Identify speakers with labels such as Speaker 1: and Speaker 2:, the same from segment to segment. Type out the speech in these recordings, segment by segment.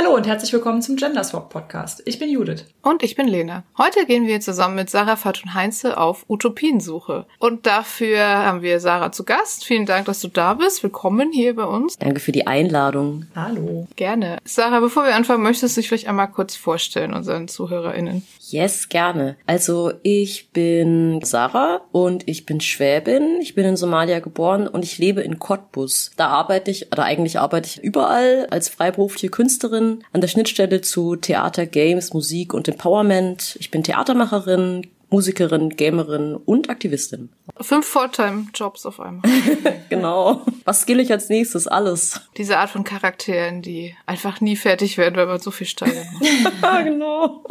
Speaker 1: Hallo und herzlich willkommen zum Gender Swap Podcast. Ich bin Judith.
Speaker 2: Und ich bin Lena. Heute gehen wir zusammen mit Sarah Fatun Heinze auf Utopiensuche. Und dafür haben wir Sarah zu Gast. Vielen Dank, dass du da bist. Willkommen hier bei uns.
Speaker 3: Danke für die Einladung.
Speaker 1: Hallo.
Speaker 2: Gerne. Sarah, bevor wir anfangen, möchtest du dich vielleicht einmal kurz vorstellen unseren ZuhörerInnen?
Speaker 3: Yes, gerne. Also ich bin Sarah und ich bin Schwäbin. Ich bin in Somalia geboren und ich lebe in Cottbus. Da arbeite ich, oder eigentlich arbeite ich überall als freiberufliche Künstlerin an der Schnittstelle zu Theater, Games, Musik und Empowerment. Ich bin Theatermacherin, Musikerin, Gamerin und Aktivistin.
Speaker 2: Fünf Fulltime-Jobs auf einmal.
Speaker 3: genau. Was skill ich als nächstes? Alles.
Speaker 2: Diese Art von Charakteren, die einfach nie fertig werden, weil man so viel steigert.
Speaker 3: genau.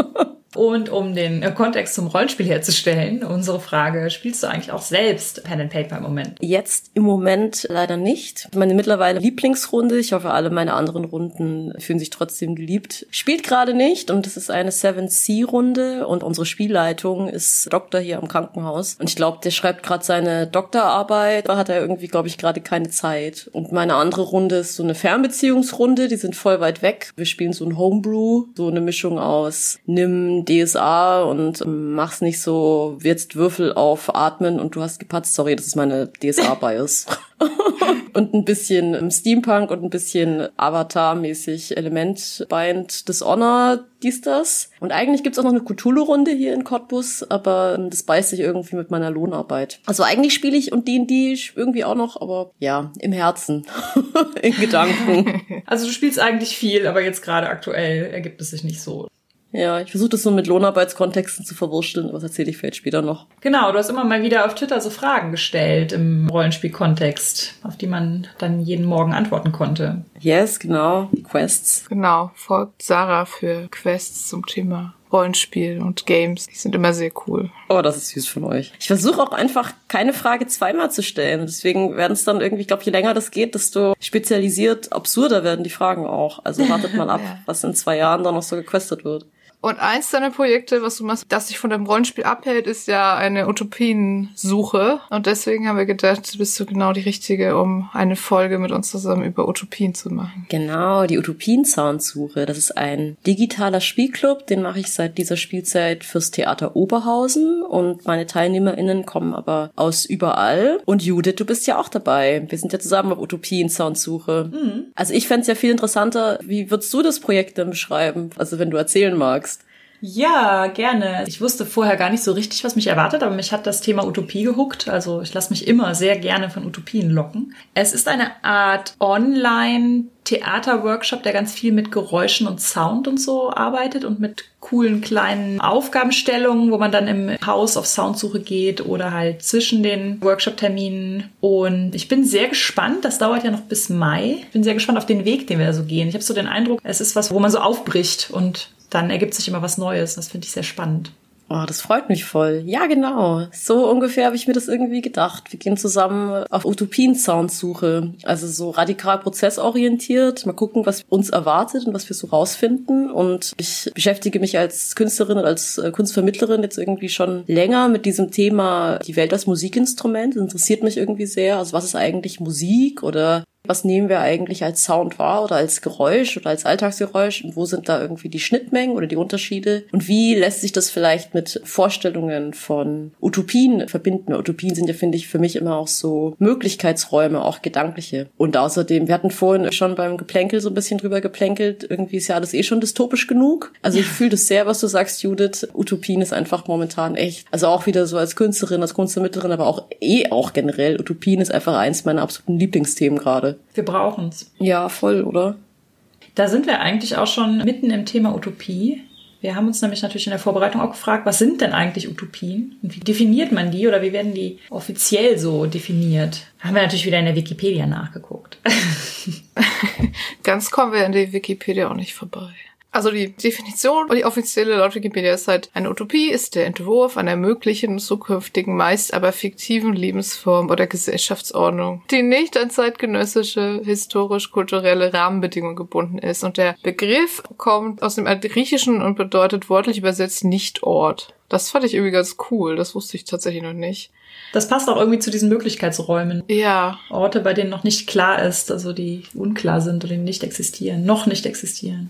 Speaker 1: Und um den Kontext zum Rollenspiel herzustellen, unsere Frage, spielst du eigentlich auch selbst Pen and Paper im Moment?
Speaker 3: Jetzt im Moment leider nicht. Meine mittlerweile Lieblingsrunde, ich hoffe alle meine anderen Runden fühlen sich trotzdem geliebt, spielt gerade nicht und es ist eine 7C-Runde und unsere Spielleitung ist Doktor hier am Krankenhaus und ich glaube, der schreibt gerade seine Doktorarbeit, da hat er irgendwie, glaube ich, gerade keine Zeit. Und meine andere Runde ist so eine Fernbeziehungsrunde, die sind voll weit weg. Wir spielen so ein Homebrew, so eine Mischung aus Nimm DSA und mach's nicht so, jetzt Würfel auf Atmen und du hast gepatzt. Sorry, das ist meine DSA-Bias. und ein bisschen Steampunk und ein bisschen Avatar-mäßig Element Bind Dishonor, dies, das. Und eigentlich gibt's auch noch eine Cthulhu-Runde hier in Cottbus, aber das beißt sich irgendwie mit meiner Lohnarbeit. Also eigentlich spiele ich und D&D irgendwie auch noch, aber ja, im Herzen, in Gedanken.
Speaker 1: Also du spielst eigentlich viel, aber jetzt gerade aktuell ergibt es sich nicht so.
Speaker 3: Ja, ich versuche das so mit Lohnarbeitskontexten zu verwurschteln, aber das erzähle ich vielleicht später noch.
Speaker 1: Genau, du hast immer mal wieder auf Twitter so Fragen gestellt im Rollenspielkontext, auf die man dann jeden Morgen antworten konnte.
Speaker 3: Yes, genau, die Quests.
Speaker 2: Genau, folgt Sarah für Quests zum Thema Rollenspiel und Games. Die sind immer sehr cool.
Speaker 3: Oh, das ist süß von euch. Ich versuche auch einfach keine Frage zweimal zu stellen. Deswegen werden es dann irgendwie, ich glaube, je länger das geht, desto spezialisiert absurder werden die Fragen auch. Also wartet mal ab, ja. was in zwei Jahren dann noch so gequestet wird.
Speaker 2: Und eins deiner Projekte, was du machst, das dich von deinem Rollenspiel abhält, ist ja eine Utopiensuche. Und deswegen haben wir gedacht, bist du genau die Richtige, um eine Folge mit uns zusammen über Utopien zu machen.
Speaker 3: Genau, die Utopien-Soundsuche. Das ist ein digitaler Spielclub, den mache ich seit dieser Spielzeit fürs Theater Oberhausen. Und meine TeilnehmerInnen kommen aber aus überall. Und Judith, du bist ja auch dabei. Wir sind ja zusammen auf Utopien-Soundsuche. Mhm. Also ich fände es ja viel interessanter, wie würdest du das Projekt denn beschreiben? Also wenn du erzählen magst.
Speaker 1: Ja, gerne. Ich wusste vorher gar nicht so richtig, was mich erwartet, aber mich hat das Thema Utopie gehuckt. Also ich lasse mich immer sehr gerne von Utopien locken. Es ist eine Art Online- Theaterworkshop, der ganz viel mit Geräuschen und Sound und so arbeitet und mit coolen kleinen Aufgabenstellungen, wo man dann im Haus auf Soundsuche geht oder halt zwischen den Workshop-Terminen. Und ich bin sehr gespannt, das dauert ja noch bis Mai. Ich bin sehr gespannt auf den Weg, den wir da so gehen. Ich habe so den Eindruck, es ist was, wo man so aufbricht und dann ergibt sich immer was Neues. Das finde ich sehr spannend.
Speaker 3: Oh, das freut mich voll. Ja, genau. So ungefähr habe ich mir das irgendwie gedacht. Wir gehen zusammen auf Utopien-Soundsuche. Also so radikal prozessorientiert. Mal gucken, was uns erwartet und was wir so rausfinden. Und ich beschäftige mich als Künstlerin und als äh, Kunstvermittlerin jetzt irgendwie schon länger mit diesem Thema die Welt als Musikinstrument. Das interessiert mich irgendwie sehr. Also was ist eigentlich Musik oder was nehmen wir eigentlich als Sound wahr oder als Geräusch oder als Alltagsgeräusch und wo sind da irgendwie die Schnittmengen oder die Unterschiede und wie lässt sich das vielleicht mit Vorstellungen von Utopien verbinden. Utopien sind ja, finde ich, für mich immer auch so Möglichkeitsräume, auch gedankliche. Und außerdem, wir hatten vorhin schon beim Geplänkel so ein bisschen drüber geplänkelt, irgendwie ist ja alles eh schon dystopisch genug. Also ich fühle das sehr, was du sagst, Judith. Utopien ist einfach momentan echt, also auch wieder so als Künstlerin, als Kunstvermittlerin, aber auch eh auch generell. Utopien ist einfach eins meiner absoluten Lieblingsthemen gerade.
Speaker 1: Wir brauchen es.
Speaker 3: Ja, voll, oder?
Speaker 1: Da sind wir eigentlich auch schon mitten im Thema Utopie. Wir haben uns nämlich natürlich in der Vorbereitung auch gefragt, was sind denn eigentlich Utopien und wie definiert man die oder wie werden die offiziell so definiert? Haben wir natürlich wieder in der Wikipedia nachgeguckt.
Speaker 2: Ganz kommen wir in die Wikipedia auch nicht vorbei. Also die Definition, die offizielle laut Wikipedia ist halt, eine Utopie ist der Entwurf einer möglichen zukünftigen, meist aber fiktiven Lebensform oder Gesellschaftsordnung, die nicht an zeitgenössische, historisch-kulturelle Rahmenbedingungen gebunden ist. Und der Begriff kommt aus dem Griechischen und bedeutet wortlich übersetzt Nicht-Ort. Das fand ich irgendwie ganz cool. Das wusste ich tatsächlich noch nicht.
Speaker 1: Das passt auch irgendwie zu diesen Möglichkeitsräumen.
Speaker 2: Ja.
Speaker 1: Orte, bei denen noch nicht klar ist, also die unklar sind oder die nicht existieren, noch nicht existieren.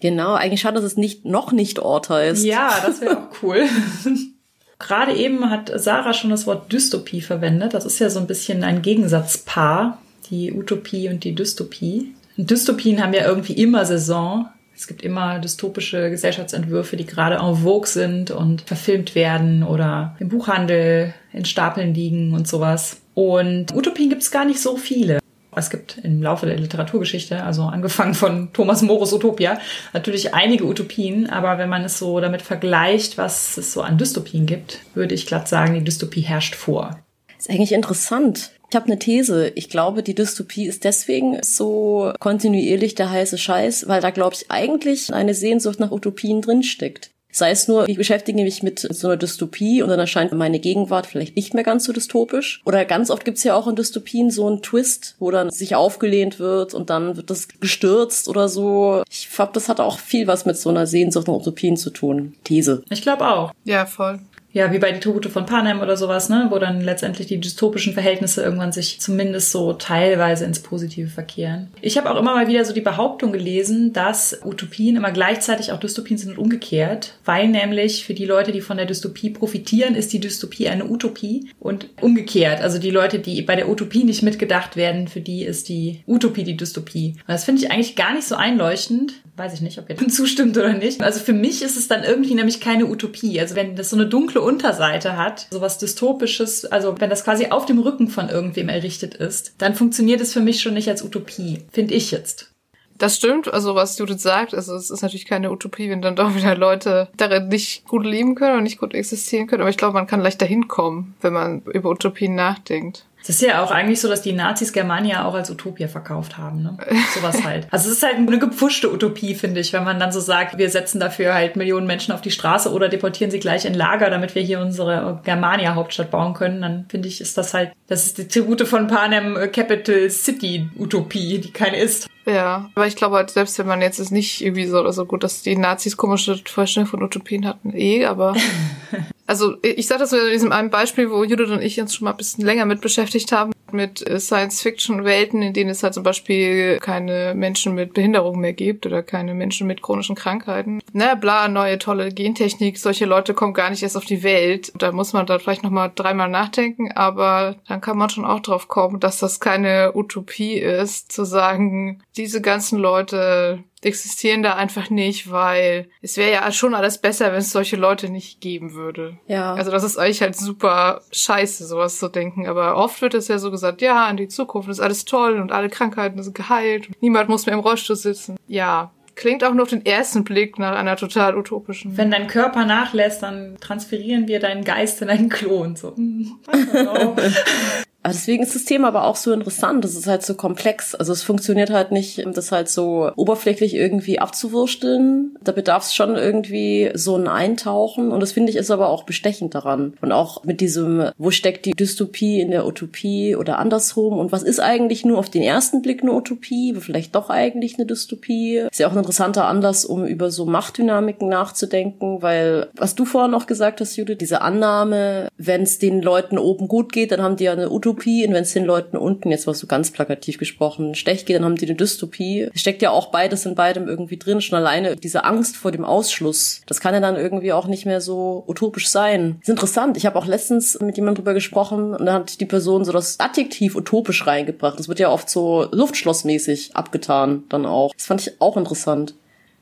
Speaker 3: Genau, eigentlich schade, dass es nicht noch nicht Ort heißt.
Speaker 1: Ja, das wäre auch cool. Gerade eben hat Sarah schon das Wort Dystopie verwendet. Das ist ja so ein bisschen ein Gegensatzpaar, die Utopie und die Dystopie. Dystopien haben ja irgendwie immer Saison. Es gibt immer dystopische Gesellschaftsentwürfe, die gerade en vogue sind und verfilmt werden oder im Buchhandel in Stapeln liegen und sowas. Und Utopien gibt es gar nicht so viele. Es gibt im Laufe der Literaturgeschichte, also angefangen von Thomas Morus Utopia, natürlich einige Utopien, aber wenn man es so damit vergleicht, was es so an Dystopien gibt, würde ich glatt sagen, die Dystopie herrscht vor.
Speaker 3: ist eigentlich interessant. Ich habe eine These. Ich glaube, die Dystopie ist deswegen so kontinuierlich der heiße Scheiß, weil da, glaube ich, eigentlich eine Sehnsucht nach Utopien drinsteckt. Sei es nur, ich beschäftige mich mit so einer Dystopie und dann erscheint meine Gegenwart vielleicht nicht mehr ganz so dystopisch. Oder ganz oft gibt's ja auch in Dystopien so einen Twist, wo dann sich aufgelehnt wird und dann wird das gestürzt oder so. Ich glaube, das hat auch viel was mit so einer Sehnsucht nach Utopien zu tun. These.
Speaker 1: Ich glaube auch.
Speaker 2: Ja, voll.
Speaker 1: Ja, wie bei die Tribute von Panem oder sowas, ne, wo dann letztendlich die dystopischen Verhältnisse irgendwann sich zumindest so teilweise ins Positive verkehren. Ich habe auch immer mal wieder so die Behauptung gelesen, dass Utopien immer gleichzeitig auch Dystopien sind und umgekehrt, weil nämlich für die Leute, die von der Dystopie profitieren, ist die Dystopie eine Utopie und umgekehrt. Also die Leute, die bei der Utopie nicht mitgedacht werden, für die ist die Utopie die Dystopie. Und das finde ich eigentlich gar nicht so einleuchtend. Weiß ich nicht, ob ihr dem zustimmt oder nicht. Also für mich ist es dann irgendwie nämlich keine Utopie. Also wenn das so eine dunkle Unterseite hat, sowas dystopisches, also wenn das quasi auf dem Rücken von irgendwem errichtet ist, dann funktioniert es für mich schon nicht als Utopie, finde ich jetzt.
Speaker 2: Das stimmt, also was Judith sagt, also es ist natürlich keine Utopie, wenn dann doch wieder Leute darin nicht gut leben können und nicht gut existieren können, aber ich glaube, man kann leicht dahin kommen, wenn man über Utopien nachdenkt.
Speaker 1: Es ist ja auch eigentlich so, dass die Nazis Germania auch als Utopia verkauft haben, ne? Sowas halt. Also es ist halt eine gepfuschte Utopie, finde ich, wenn man dann so sagt, wir setzen dafür halt Millionen Menschen auf die Straße oder deportieren sie gleich in Lager, damit wir hier unsere Germania-Hauptstadt bauen können, dann finde ich, ist das halt, das ist die Tribute von Panem Capital City Utopie, die keine ist.
Speaker 2: Ja, aber ich glaube halt, selbst wenn man jetzt ist nicht irgendwie so oder so gut, dass die Nazis komische Vorstellungen von Utopien hatten, eh, aber also ich sage das in diesem einen Beispiel, wo Judith und ich uns schon mal ein bisschen länger mit beschäftigt haben, mit äh, Science-Fiction-Welten, in denen es halt zum Beispiel keine Menschen mit Behinderung mehr gibt oder keine Menschen mit chronischen Krankheiten. Na, bla, neue tolle Gentechnik, solche Leute kommen gar nicht erst auf die Welt. Da muss man da vielleicht nochmal dreimal nachdenken, aber dann kann man schon auch drauf kommen, dass das keine Utopie ist, zu sagen, diese ganzen Leute existieren da einfach nicht, weil es wäre ja schon alles besser, wenn es solche Leute nicht geben würde.
Speaker 3: Ja.
Speaker 2: Also das ist eigentlich halt super scheiße, sowas zu denken. Aber oft wird es ja so gesagt, ja, in die Zukunft ist alles toll und alle Krankheiten sind geheilt. Und niemand muss mehr im Rollstuhl sitzen. Ja, klingt auch nur auf den ersten Blick nach einer total utopischen.
Speaker 1: Wenn dein Körper nachlässt, dann transferieren wir deinen Geist in einen Klon. So.
Speaker 3: Deswegen ist das Thema aber auch so interessant. Das ist halt so komplex. Also es funktioniert halt nicht, das halt so oberflächlich irgendwie abzuwursteln. Da bedarf es schon irgendwie so ein Eintauchen. Und das finde ich ist aber auch bestechend daran. Und auch mit diesem, wo steckt die Dystopie in der Utopie oder andersrum? Und was ist eigentlich nur auf den ersten Blick eine Utopie? Vielleicht doch eigentlich eine Dystopie? Ist ja auch ein interessanter Anlass, um über so Machtdynamiken nachzudenken, weil was du vorhin noch gesagt hast, Judith, diese Annahme, wenn es den Leuten oben gut geht, dann haben die ja eine Utopie Utopie und wenn es den Leuten unten, jetzt war so ganz plakativ gesprochen, schlecht geht, dann haben die eine Dystopie. Es steckt ja auch beides in beidem irgendwie drin. Schon alleine diese Angst vor dem Ausschluss, das kann ja dann irgendwie auch nicht mehr so utopisch sein. Das ist interessant. Ich habe auch letztens mit jemandem drüber gesprochen und da hat die Person so das Adjektiv utopisch reingebracht. Das wird ja oft so luftschlossmäßig abgetan dann auch. Das fand ich auch interessant.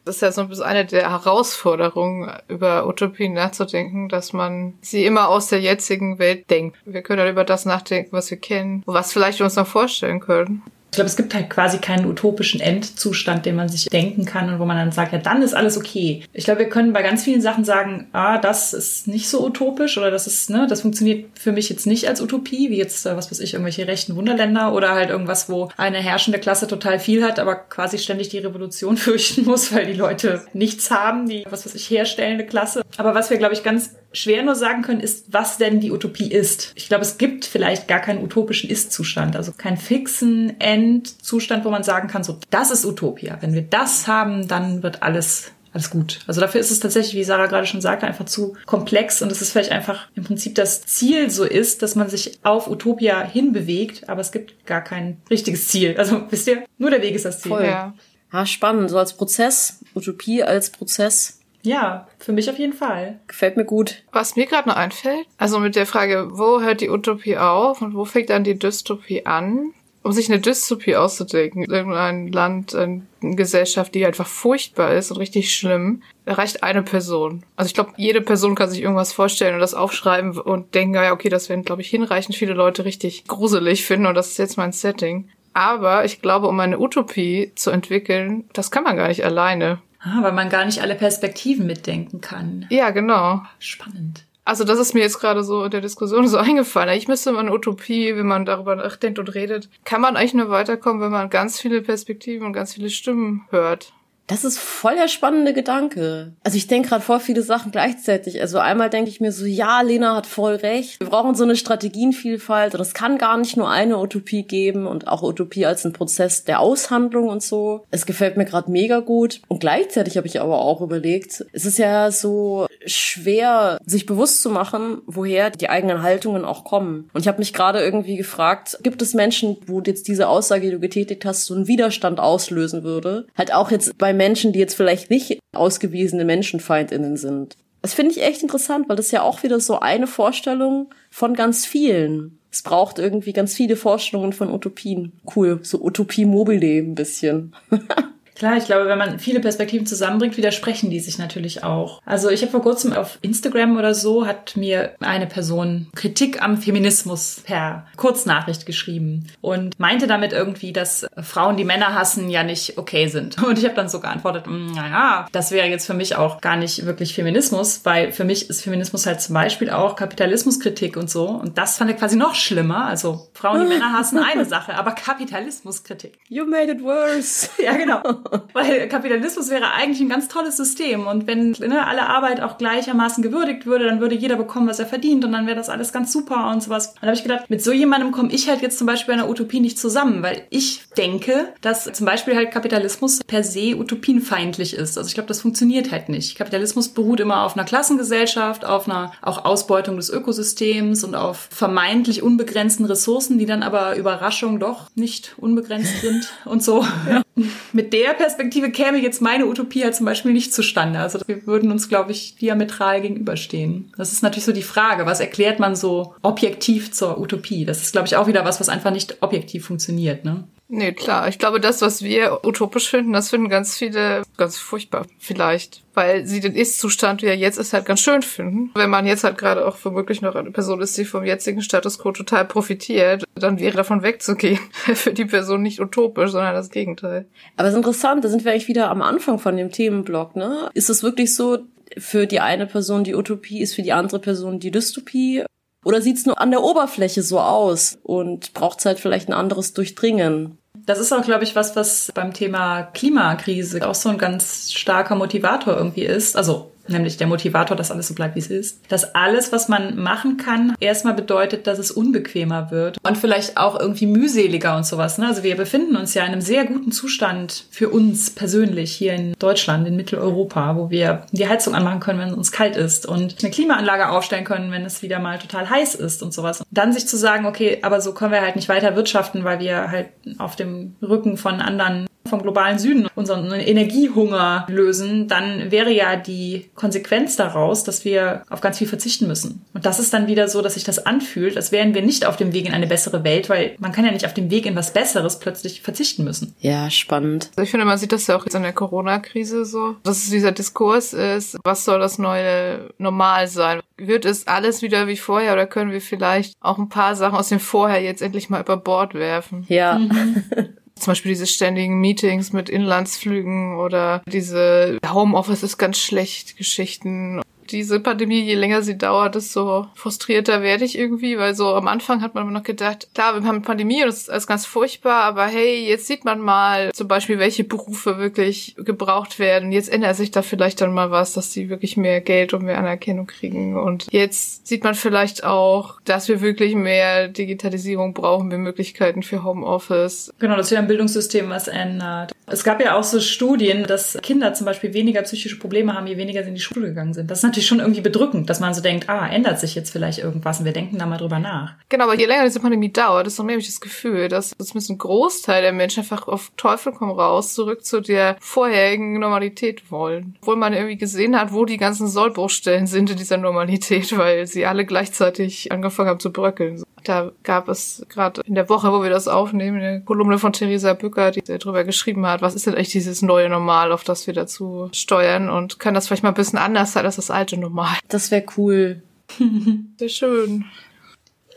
Speaker 2: Das ist ja so ein bisschen eine der Herausforderungen, über Utopien nachzudenken, dass man sie immer aus der jetzigen Welt denkt. Wir können halt über das nachdenken, was wir kennen, was vielleicht wir uns noch vorstellen können.
Speaker 1: Ich glaube, es gibt halt quasi keinen utopischen Endzustand, den man sich denken kann und wo man dann sagt, ja, dann ist alles okay. Ich glaube, wir können bei ganz vielen Sachen sagen, ah, das ist nicht so utopisch oder das ist, ne, das funktioniert für mich jetzt nicht als Utopie, wie jetzt, äh, was weiß ich, irgendwelche rechten Wunderländer oder halt irgendwas, wo eine herrschende Klasse total viel hat, aber quasi ständig die Revolution fürchten muss, weil die Leute nichts haben, die, was weiß ich, herstellende Klasse. Aber was wir, glaube ich, ganz schwer nur sagen können, ist, was denn die Utopie ist. Ich glaube, es gibt vielleicht gar keinen utopischen Ist-Zustand, also keinen fixen Endzustand, wo man sagen kann, so, das ist Utopia. Wenn wir das haben, dann wird alles alles gut. Also dafür ist es tatsächlich, wie Sarah gerade schon sagte, einfach zu komplex und es ist vielleicht einfach im Prinzip das Ziel so ist, dass man sich auf Utopia hinbewegt, aber es gibt gar kein richtiges Ziel. Also wisst ihr, nur der Weg ist das Ziel.
Speaker 3: Voll. Ja. Ja, spannend. So als Prozess Utopie als Prozess.
Speaker 1: Ja, für mich auf jeden Fall.
Speaker 3: Gefällt mir gut.
Speaker 2: Was mir gerade noch einfällt, also mit der Frage, wo hört die Utopie auf und wo fängt dann die Dystopie an? Um sich eine Dystopie auszudenken, irgendein Land, eine Gesellschaft, die einfach furchtbar ist und richtig schlimm, erreicht eine Person. Also ich glaube, jede Person kann sich irgendwas vorstellen und das aufschreiben und denken, ja, okay, das werden, glaube ich, hinreichend viele Leute richtig gruselig finden und das ist jetzt mein Setting. Aber ich glaube, um eine Utopie zu entwickeln, das kann man gar nicht alleine.
Speaker 1: Ah, weil man gar nicht alle Perspektiven mitdenken kann.
Speaker 2: Ja, genau.
Speaker 1: Spannend.
Speaker 2: Also das ist mir jetzt gerade so in der Diskussion so eingefallen. Ich müsste mal eine Utopie, wenn man darüber nachdenkt und redet, kann man eigentlich nur weiterkommen, wenn man ganz viele Perspektiven und ganz viele Stimmen hört.
Speaker 3: Das ist voll der spannende Gedanke. Also ich denke gerade voll viele Sachen gleichzeitig. Also einmal denke ich mir so, ja, Lena hat voll recht. Wir brauchen so eine Strategienvielfalt und es kann gar nicht nur eine Utopie geben und auch Utopie als ein Prozess der Aushandlung und so. Es gefällt mir gerade mega gut. Und gleichzeitig habe ich aber auch überlegt, es ist ja so schwer, sich bewusst zu machen, woher die eigenen Haltungen auch kommen. Und ich habe mich gerade irgendwie gefragt, gibt es Menschen, wo jetzt diese Aussage, die du getätigt hast, so einen Widerstand auslösen würde? Halt auch jetzt bei Menschen, die jetzt vielleicht nicht ausgewiesene Menschenfeindinnen sind. Das finde ich echt interessant, weil das ja auch wieder so eine Vorstellung von ganz vielen. Es braucht irgendwie ganz viele Vorstellungen von Utopien. Cool, so Utopie mobile ein bisschen.
Speaker 1: Klar, ich glaube, wenn man viele Perspektiven zusammenbringt, widersprechen die sich natürlich auch. Also ich habe vor kurzem auf Instagram oder so hat mir eine Person Kritik am Feminismus per Kurznachricht geschrieben und meinte damit irgendwie, dass Frauen, die Männer hassen, ja nicht okay sind. Und ich habe dann so geantwortet, hm, naja, das wäre jetzt für mich auch gar nicht wirklich Feminismus, weil für mich ist Feminismus halt zum Beispiel auch Kapitalismuskritik und so. Und das fand ich quasi noch schlimmer. Also Frauen, die Männer hassen, eine Sache, aber Kapitalismuskritik.
Speaker 3: You made it worse.
Speaker 1: Ja, genau. Weil Kapitalismus wäre eigentlich ein ganz tolles System. Und wenn ne, alle Arbeit auch gleichermaßen gewürdigt würde, dann würde jeder bekommen, was er verdient. Und dann wäre das alles ganz super und sowas. Und da habe ich gedacht, mit so jemandem komme ich halt jetzt zum Beispiel in einer Utopie nicht zusammen, weil ich denke, dass zum Beispiel halt Kapitalismus per se utopienfeindlich ist. Also ich glaube, das funktioniert halt nicht. Kapitalismus beruht immer auf einer Klassengesellschaft, auf einer auch Ausbeutung des Ökosystems und auf vermeintlich unbegrenzten Ressourcen, die dann aber Überraschung doch nicht unbegrenzt sind und so. Ja. Mit der Perspektive käme jetzt meine Utopie halt zum Beispiel nicht zustande. Also wir würden uns, glaube ich, diametral gegenüberstehen. Das ist natürlich so die Frage, was erklärt man so objektiv zur Utopie? Das ist, glaube ich, auch wieder was, was einfach nicht objektiv funktioniert. Ne?
Speaker 2: Nee, klar. Ich glaube, das, was wir utopisch finden, das finden ganz viele ganz furchtbar. Vielleicht. Weil sie den Ist-Zustand, wie er jetzt ist, halt ganz schön finden. Wenn man jetzt halt gerade auch womöglich noch eine Person ist, die vom jetzigen Status quo total profitiert, dann wäre davon wegzugehen. Für die Person nicht utopisch, sondern das Gegenteil.
Speaker 3: Aber es ist interessant, da sind wir eigentlich wieder am Anfang von dem Themenblock, ne? Ist es wirklich so, für die eine Person die Utopie ist für die andere Person die Dystopie? Oder sieht's nur an der Oberfläche so aus und braucht's halt vielleicht ein anderes Durchdringen?
Speaker 1: Das ist auch, glaube ich, was, was beim Thema Klimakrise auch so ein ganz starker Motivator irgendwie ist. Also nämlich der Motivator, dass alles so bleibt, wie es ist. Dass alles, was man machen kann, erstmal bedeutet, dass es unbequemer wird und vielleicht auch irgendwie mühseliger und sowas. Ne? Also wir befinden uns ja in einem sehr guten Zustand für uns persönlich hier in Deutschland, in Mitteleuropa, wo wir die Heizung anmachen können, wenn es uns kalt ist und eine Klimaanlage aufstellen können, wenn es wieder mal total heiß ist und sowas. Und dann sich zu sagen, okay, aber so können wir halt nicht weiter wirtschaften, weil wir halt auf dem Rücken von anderen vom globalen Süden unseren Energiehunger lösen, dann wäre ja die Konsequenz daraus, dass wir auf ganz viel verzichten müssen. Und das ist dann wieder so, dass sich das anfühlt, als wären wir nicht auf dem Weg in eine bessere Welt, weil man kann ja nicht auf dem Weg in was Besseres plötzlich verzichten müssen.
Speaker 3: Ja, spannend.
Speaker 2: Also ich finde, man sieht das ja auch jetzt in der Corona-Krise so, dass es dieser Diskurs ist, was soll das neue Normal sein? Wird es alles wieder wie vorher oder können wir vielleicht auch ein paar Sachen aus dem Vorher jetzt endlich mal über Bord werfen?
Speaker 3: Ja. Mhm.
Speaker 2: Zum Beispiel diese ständigen Meetings mit Inlandsflügen oder diese Homeoffice ist ganz schlecht Geschichten diese Pandemie, je länger sie dauert, desto frustrierter werde ich irgendwie, weil so am Anfang hat man noch gedacht, klar, wir haben eine Pandemie und das ist ganz furchtbar, aber hey, jetzt sieht man mal zum Beispiel, welche Berufe wirklich gebraucht werden. Jetzt ändert sich da vielleicht dann mal was, dass die wirklich mehr Geld und mehr Anerkennung kriegen. Und jetzt sieht man vielleicht auch, dass wir wirklich mehr Digitalisierung brauchen, mehr Möglichkeiten für Homeoffice.
Speaker 1: Genau, dass sich am Bildungssystem was ändert. Es gab ja auch so Studien, dass Kinder zum Beispiel weniger psychische Probleme haben, je weniger sie in die Schule gegangen sind. Das ist natürlich schon irgendwie bedrückend, dass man so denkt, ah, ändert sich jetzt vielleicht irgendwas und wir denken da mal drüber nach.
Speaker 2: Genau, aber je länger diese Pandemie dauert, desto mehr habe ich das Gefühl, dass zumindest ein Großteil der Menschen einfach auf Teufel komm raus zurück zu der vorherigen Normalität wollen. Obwohl man irgendwie gesehen hat, wo die ganzen Sollbruchstellen sind in dieser Normalität, weil sie alle gleichzeitig angefangen haben zu bröckeln. Da gab es gerade in der Woche, wo wir das aufnehmen, eine Kolumne von Theresa Bücker, die darüber geschrieben hat, was ist denn echt dieses neue Normal, auf das wir dazu steuern und kann das vielleicht mal ein bisschen anders sein als das alte Normal.
Speaker 3: Das wäre cool.
Speaker 2: Sehr schön.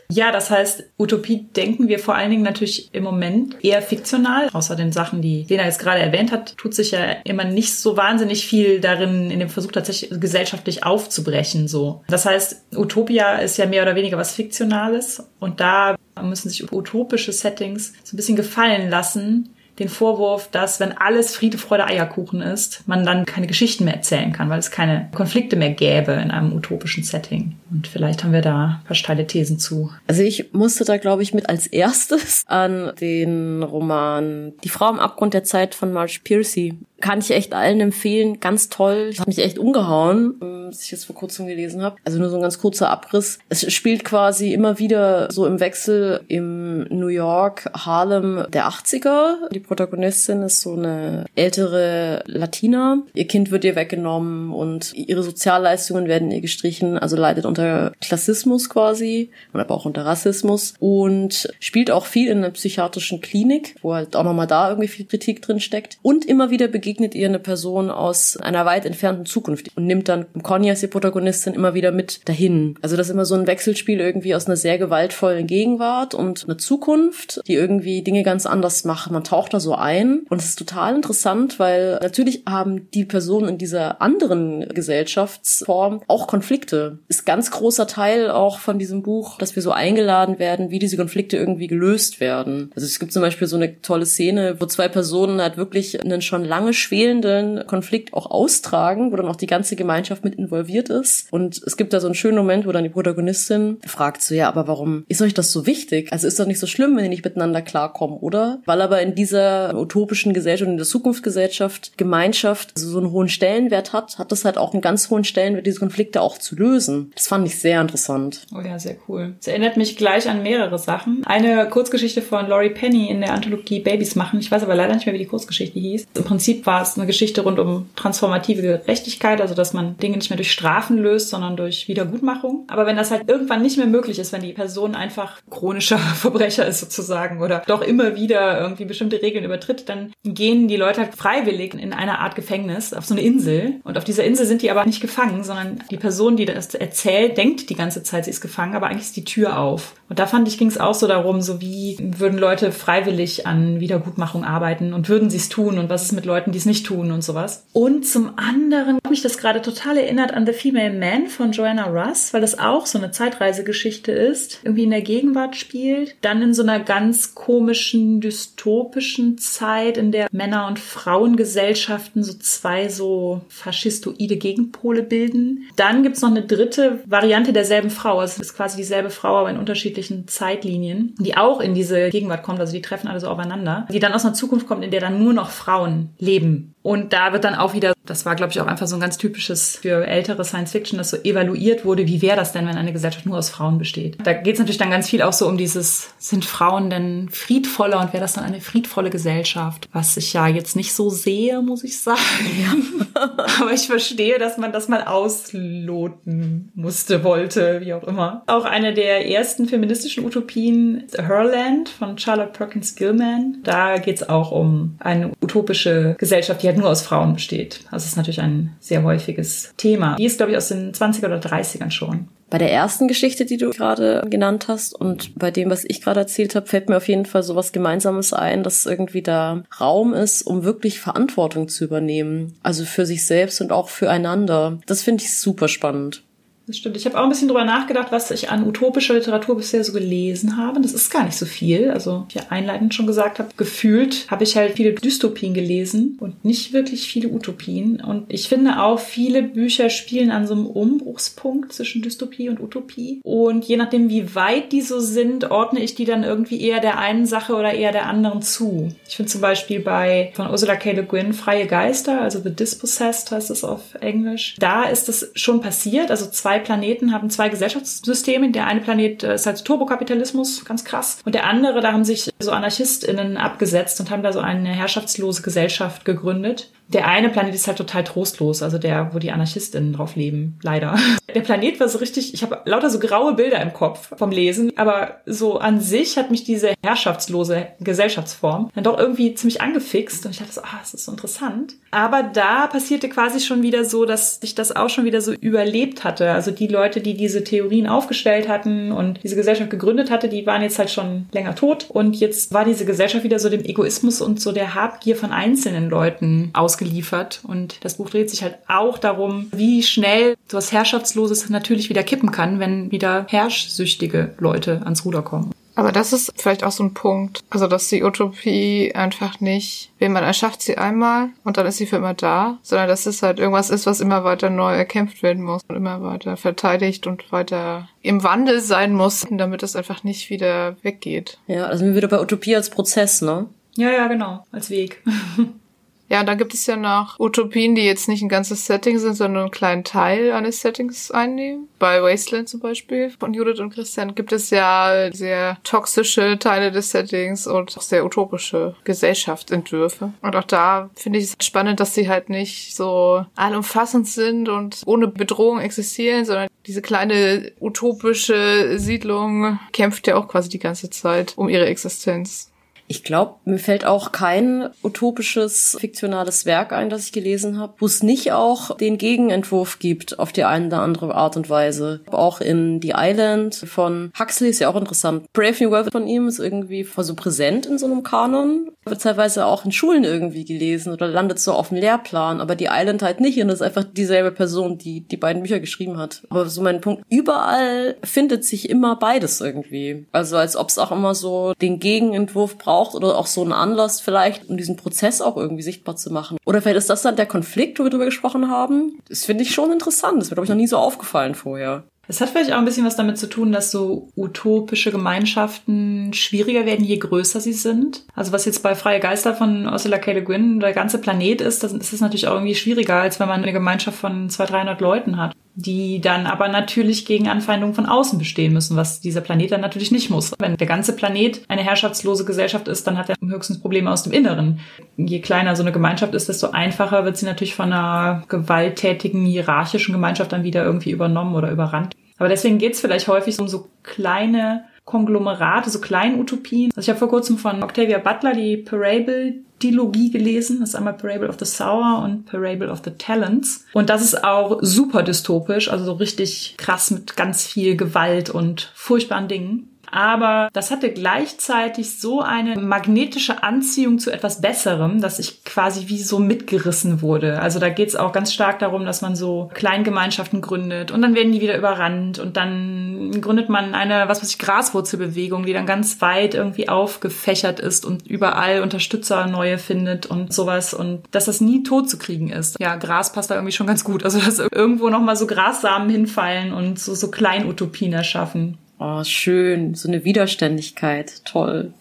Speaker 1: Ja, das heißt, Utopie denken wir vor allen Dingen natürlich im Moment eher fiktional. Außer den Sachen, die Lena jetzt gerade erwähnt hat, tut sich ja immer nicht so wahnsinnig viel darin, in dem Versuch tatsächlich gesellschaftlich aufzubrechen, so. Das heißt, Utopia ist ja mehr oder weniger was Fiktionales und da müssen sich utopische Settings so ein bisschen gefallen lassen, den Vorwurf, dass wenn alles Friede, Freude, Eierkuchen ist, man dann keine Geschichten mehr erzählen kann, weil es keine Konflikte mehr gäbe in einem utopischen Setting. Und vielleicht haben wir da ein paar steile Thesen zu.
Speaker 3: Also ich musste da, glaube ich, mit als erstes an den Roman Die Frau am Abgrund der Zeit von Marge Piercy kann ich echt allen empfehlen. Ganz toll. Ich habe mich echt umgehauen, was ich jetzt vor kurzem gelesen habe. Also nur so ein ganz kurzer Abriss. Es spielt quasi immer wieder so im Wechsel im New York, Harlem der 80er. Die Protagonistin ist so eine ältere Latina. Ihr Kind wird ihr weggenommen und ihre Sozialleistungen werden ihr gestrichen. Also leidet unter Klassismus quasi und aber auch unter Rassismus und spielt auch viel in einer psychiatrischen Klinik, wo halt auch nochmal da irgendwie viel Kritik drin steckt. Und immer wieder begegnet ihr eine Person aus einer weit entfernten Zukunft und nimmt dann Conny als die Protagonistin immer wieder mit dahin. Also das ist immer so ein Wechselspiel irgendwie aus einer sehr gewaltvollen Gegenwart und einer Zukunft, die irgendwie Dinge ganz anders macht. Man taucht da so ein und es ist total interessant, weil natürlich haben die Personen in dieser anderen Gesellschaftsform auch Konflikte. Ist ganz großer Teil auch von diesem Buch, dass wir so eingeladen werden, wie diese Konflikte irgendwie gelöst werden. Also es gibt zum Beispiel so eine tolle Szene, wo zwei Personen halt wirklich einen schon lange schwelenden Konflikt auch austragen, wo dann auch die ganze Gemeinschaft mit involviert ist. Und es gibt da so einen schönen Moment, wo dann die Protagonistin fragt so, ja, aber warum ist euch das so wichtig? Also ist doch nicht so schlimm, wenn ihr nicht miteinander klarkommen, oder? Weil aber in dieser utopischen Gesellschaft, in der Zukunftsgesellschaft, Gemeinschaft also so einen hohen Stellenwert hat, hat das halt auch einen ganz hohen Stellenwert, diese Konflikte auch zu lösen. Das fand ich sehr interessant.
Speaker 1: Oh ja, sehr cool. Es erinnert mich gleich an mehrere Sachen. Eine Kurzgeschichte von Laurie Penny in der Anthologie Babys machen. Ich weiß aber leider nicht mehr, wie die Kurzgeschichte hieß. Im Prinzip war es eine Geschichte rund um transformative Gerechtigkeit, also dass man Dinge nicht mehr durch Strafen löst, sondern durch Wiedergutmachung. Aber wenn das halt irgendwann nicht mehr möglich ist, wenn die Person einfach chronischer Verbrecher ist sozusagen oder doch immer wieder irgendwie bestimmte Regeln übertritt, dann gehen die Leute halt freiwillig in eine Art Gefängnis auf so eine Insel. Und auf dieser Insel sind die aber nicht gefangen, sondern die Person, die das erzählt, denkt die ganze Zeit, sie ist gefangen, aber eigentlich ist die Tür auf. Und da fand ich, ging es auch so darum, so wie würden Leute freiwillig an Wiedergutmachung arbeiten und würden sie es tun und was ist mit Leuten, die es nicht tun und sowas. Und zum anderen hat mich das gerade total erinnert an The Female Man von Joanna Russ, weil das auch so eine Zeitreisegeschichte ist, irgendwie in der Gegenwart spielt, dann in so einer ganz komischen, dystopischen Zeit, in der Männer- und Frauengesellschaften so zwei so faschistoide Gegenpole bilden. Dann gibt's noch eine dritte Variante derselben Frau. Also es ist quasi dieselbe Frau, aber in unterschiedlichen Zeitlinien, die auch in diese Gegenwart kommt. Also die treffen alle so aufeinander. Die dann aus einer Zukunft kommt, in der dann nur noch Frauen leben. Sweden Und da wird dann auch wieder, das war glaube ich auch einfach so ein ganz typisches für ältere Science Fiction, dass so evaluiert wurde, wie wäre das denn, wenn eine Gesellschaft nur aus Frauen besteht. Da geht es natürlich dann ganz viel auch so um dieses, sind Frauen denn friedvoller und wäre das dann eine friedvolle Gesellschaft? Was ich ja jetzt nicht so sehe, muss ich sagen. Ja. Aber ich verstehe, dass man das mal ausloten musste, wollte, wie auch immer. Auch eine der ersten feministischen Utopien, Herland von Charlotte Perkins Gilman. Da geht es auch um eine utopische Gesellschaft, die halt nur aus Frauen besteht. Es ist natürlich ein sehr häufiges Thema. Die ist, glaube ich, aus den 20er oder 30ern schon.
Speaker 3: Bei der ersten Geschichte, die du gerade genannt hast und bei dem, was ich gerade erzählt habe, fällt mir auf jeden Fall so was Gemeinsames ein, dass irgendwie da Raum ist, um wirklich Verantwortung zu übernehmen. Also für sich selbst und auch füreinander. Das finde ich super spannend.
Speaker 1: Das stimmt. Ich habe auch ein bisschen drüber nachgedacht, was ich an utopischer Literatur bisher so gelesen habe. Das ist gar nicht so viel. Also, wie ich einleitend schon gesagt habe, gefühlt habe ich halt viele Dystopien gelesen und nicht wirklich viele Utopien. Und ich finde auch, viele Bücher spielen an so einem Umbruchspunkt zwischen Dystopie und Utopie. Und je nachdem, wie weit die so sind, ordne ich die dann irgendwie eher der einen Sache oder eher der anderen zu. Ich finde zum Beispiel bei von Ursula K. Le Guin Freie Geister, also The Dispossessed heißt es auf Englisch. Da ist das schon passiert. Also zwei zwei Planeten haben zwei Gesellschaftssysteme. Der eine Planet äh, ist halt Turbokapitalismus, ganz krass. Und der andere, da haben sich so AnarchistInnen abgesetzt und haben da so eine herrschaftslose Gesellschaft gegründet der eine Planet ist halt total trostlos, also der, wo die Anarchistinnen drauf leben, leider. Der Planet war so richtig, ich habe lauter so graue Bilder im Kopf vom Lesen, aber so an sich hat mich diese herrschaftslose Gesellschaftsform dann doch irgendwie ziemlich angefixt und ich dachte so, ah, das ist so interessant. Aber da passierte quasi schon wieder so, dass ich das auch schon wieder so überlebt hatte. Also die Leute, die diese Theorien aufgestellt hatten und diese Gesellschaft gegründet hatte, die waren jetzt halt schon länger tot und jetzt war diese Gesellschaft wieder so dem Egoismus und so der Habgier von einzelnen Leuten aus ausgeliefert. Und das Buch dreht sich halt auch darum, wie schnell so was Herrschaftsloses natürlich wieder kippen kann, wenn wieder herrschsüchtige Leute ans Ruder kommen.
Speaker 2: Aber das ist vielleicht auch so ein Punkt. Also, dass die Utopie einfach nicht, wenn man erschafft sie einmal und dann ist sie für immer da, sondern dass es halt irgendwas ist, was immer weiter neu erkämpft werden muss und immer weiter verteidigt und weiter im Wandel sein muss, damit es einfach nicht wieder weggeht.
Speaker 3: Ja, also wieder bei Utopie als Prozess, ne?
Speaker 1: Ja, ja, genau, als Weg.
Speaker 2: Ja, da gibt es ja noch Utopien, die jetzt nicht ein ganzes Setting sind, sondern einen kleinen Teil eines Settings einnehmen. Bei Wasteland zum Beispiel von Judith und Christian gibt es ja sehr toxische Teile des Settings und auch sehr utopische Gesellschaftsentwürfe. Und auch da finde ich es spannend, dass sie halt nicht so allumfassend sind und ohne Bedrohung existieren, sondern diese kleine utopische Siedlung kämpft ja auch quasi die ganze Zeit um ihre Existenz.
Speaker 3: Ich glaube, mir fällt auch kein utopisches, fiktionales Werk ein, das ich gelesen habe, wo es nicht auch den Gegenentwurf gibt auf die eine oder andere Art und Weise. Auch in The Island von Huxley ist ja auch interessant. Brave New World von ihm ist irgendwie voll so präsent in so einem Kanon. Wird teilweise auch in Schulen irgendwie gelesen oder landet so auf dem Lehrplan, aber The Island halt nicht und das ist einfach dieselbe Person, die die beiden Bücher geschrieben hat. Aber so mein Punkt, überall findet sich immer beides irgendwie. Also als ob es auch immer so den Gegenentwurf braucht braucht oder auch so einen Anlass vielleicht, um diesen Prozess auch irgendwie sichtbar zu machen. Oder vielleicht ist das dann der Konflikt, wo wir drüber gesprochen haben. Das finde ich schon interessant. Das wird, glaube ich, noch nie so aufgefallen vorher.
Speaker 1: Es hat vielleicht auch ein bisschen was damit zu tun, dass so utopische Gemeinschaften schwieriger werden, je größer sie sind. Also was jetzt bei Freie Geister von Ursula K. Le Guin der ganze Planet ist, das ist es natürlich auch irgendwie schwieriger, als wenn man eine Gemeinschaft von 200, 300 Leuten hat die dann aber natürlich gegen Anfeindungen von außen bestehen müssen, was dieser Planet dann natürlich nicht muss. Wenn der ganze Planet eine herrschaftslose Gesellschaft ist, dann hat er höchstens Probleme aus dem Inneren. Je kleiner so eine Gemeinschaft ist, desto einfacher wird sie natürlich von einer gewalttätigen, hierarchischen Gemeinschaft dann wieder irgendwie übernommen oder überrannt. Aber deswegen geht's vielleicht häufig um so kleine Konglomerate, so kleine Utopien. Also ich habe vor kurzem von Octavia Butler die Parable-Dilogie gelesen. Das ist einmal Parable of the Sour und Parable of the Talents. Und das ist auch super dystopisch, also so richtig krass mit ganz viel Gewalt und furchtbaren Dingen aber das hatte gleichzeitig so eine magnetische Anziehung zu etwas Besserem, dass ich quasi wie so mitgerissen wurde. Also da geht es auch ganz stark darum, dass man so Kleingemeinschaften gründet und dann werden die wieder überrannt und dann gründet man eine, was weiß ich, Graswurzelbewegung, die dann ganz weit irgendwie aufgefächert ist und überall Unterstützer neue findet und sowas und dass das nie tot zu kriegen ist. Ja, Gras passt da irgendwie schon ganz gut. Also dass irgendwo nochmal so Grassamen hinfallen und so, so Kleinutopien erschaffen.
Speaker 3: Oh, schön. So eine Widerständigkeit. Toll.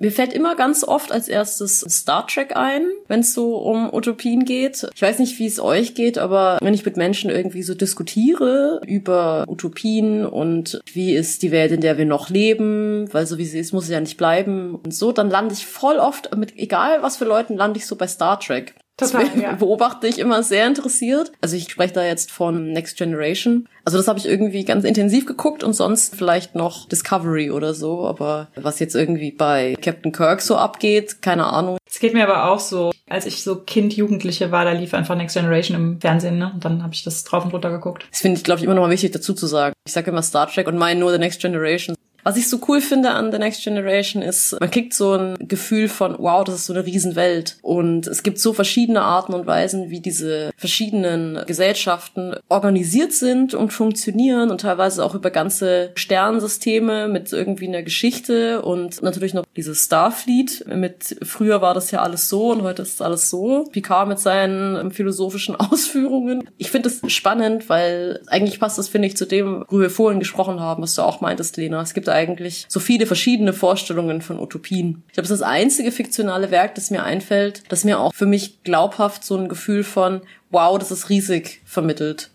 Speaker 3: Mir fällt immer ganz oft als erstes Star Trek ein, wenn es so um Utopien geht. Ich weiß nicht, wie es euch geht, aber wenn ich mit Menschen irgendwie so diskutiere über Utopien und wie ist die Welt, in der wir noch leben, weil so wie sie ist, muss sie ja nicht bleiben und so, dann lande ich voll oft mit egal was für Leuten lande ich so bei Star Trek. Total, das ja. beobachte ich immer sehr interessiert. Also ich spreche da jetzt von Next Generation. Also das habe ich irgendwie ganz intensiv geguckt und sonst vielleicht noch Discovery oder so. Aber was jetzt irgendwie bei Captain Kirk so abgeht, keine Ahnung.
Speaker 1: Es geht mir aber auch so, als ich so Kind, Jugendliche war, da lief einfach Next Generation im Fernsehen, ne? Und dann habe ich das drauf und runter geguckt.
Speaker 3: Das finde ich, glaube ich, immer noch mal wichtig dazu zu sagen. Ich sage immer Star Trek und meine nur The Next Generation Was ich so cool finde an The Next Generation ist, man kriegt so ein Gefühl von, wow, das ist so eine Riesenwelt. Und es gibt so verschiedene Arten und Weisen, wie diese verschiedenen Gesellschaften organisiert sind und funktionieren und teilweise auch über ganze Sternsysteme mit irgendwie einer Geschichte und natürlich noch dieses Starfleet mit früher war das ja alles so und heute ist alles so. Picard mit seinen philosophischen Ausführungen. Ich finde es spannend, weil eigentlich passt das, finde ich, zu dem, worüber wir vorhin gesprochen haben, was du auch meintest, Lena. Es gibt eigentlich so viele verschiedene Vorstellungen von Utopien. Ich glaube, es ist das einzige fiktionale Werk, das mir einfällt, das mir auch für mich glaubhaft so ein Gefühl von, wow, das ist riesig vermittelt.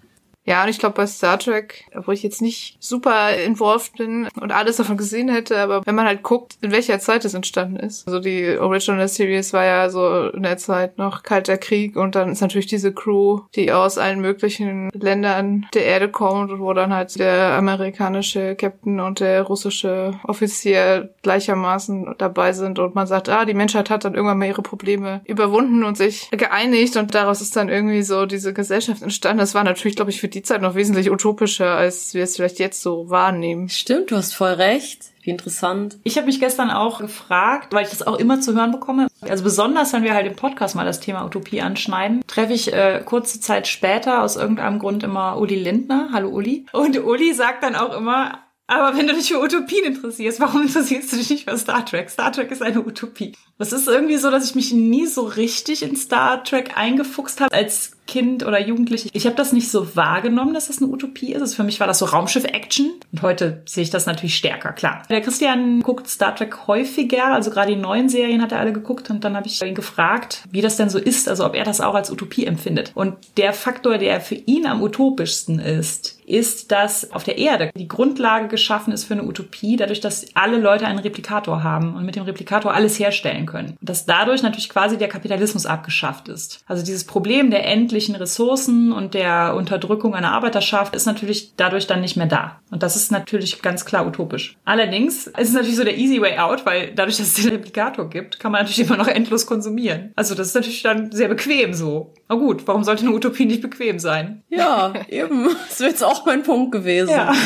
Speaker 2: Ja, und ich glaube bei Star Trek, wo ich jetzt nicht super involved bin und alles davon gesehen hätte, aber wenn man halt guckt, in welcher Zeit es entstanden ist. Also die Original Series war ja so in der Zeit noch Kalter Krieg und dann ist natürlich diese Crew, die aus allen möglichen Ländern der Erde kommt und wo dann halt der amerikanische Captain und der russische Offizier gleichermaßen dabei sind und man sagt, ah, die Menschheit hat dann irgendwann mal ihre Probleme überwunden und sich geeinigt und daraus ist dann irgendwie so diese Gesellschaft entstanden. Das war natürlich, glaube ich, für die die Zeit noch wesentlich utopischer, als wir es vielleicht jetzt so wahrnehmen.
Speaker 3: Stimmt, du hast voll recht. Wie interessant.
Speaker 1: Ich habe mich gestern auch gefragt, weil ich das auch immer zu hören bekomme. Also besonders, wenn wir halt im Podcast mal das Thema Utopie anschneiden, treffe ich äh, kurze Zeit später aus irgendeinem Grund immer Uli Lindner. Hallo Uli. Und Uli sagt dann auch immer, aber wenn du dich für Utopien interessierst, warum interessierst du dich nicht für Star Trek? Star Trek ist eine Utopie. Es ist irgendwie so, dass ich mich nie so richtig in Star Trek eingefuchst habe als Kind oder Jugendliche. Ich habe das nicht so wahrgenommen, dass das eine Utopie ist. Also für mich war das so Raumschiff-Action. Und heute sehe ich das natürlich stärker, klar. Der Christian guckt Star Trek häufiger, also gerade die neuen Serien hat er alle geguckt. Und dann habe ich ihn gefragt, wie das denn so ist, also ob er das auch als Utopie empfindet. Und der Faktor, der für ihn am utopischsten ist, ist, dass auf der Erde die Grundlage geschaffen ist für eine Utopie, dadurch, dass alle Leute einen Replikator haben und mit dem Replikator alles herstellen können. Und dass dadurch natürlich quasi der Kapitalismus abgeschafft ist. Also dieses Problem der endlichen Ressourcen und der Unterdrückung einer Arbeiterschaft ist natürlich dadurch dann nicht mehr da. Und das ist natürlich ganz klar utopisch. Allerdings ist es natürlich so der easy way out, weil dadurch, dass es den Replikator gibt, kann man natürlich immer noch endlos konsumieren. Also das ist natürlich dann sehr bequem so. Na gut, warum sollte eine Utopie nicht bequem sein?
Speaker 3: Ja, eben. Das wäre jetzt auch mein Punkt gewesen. Ja.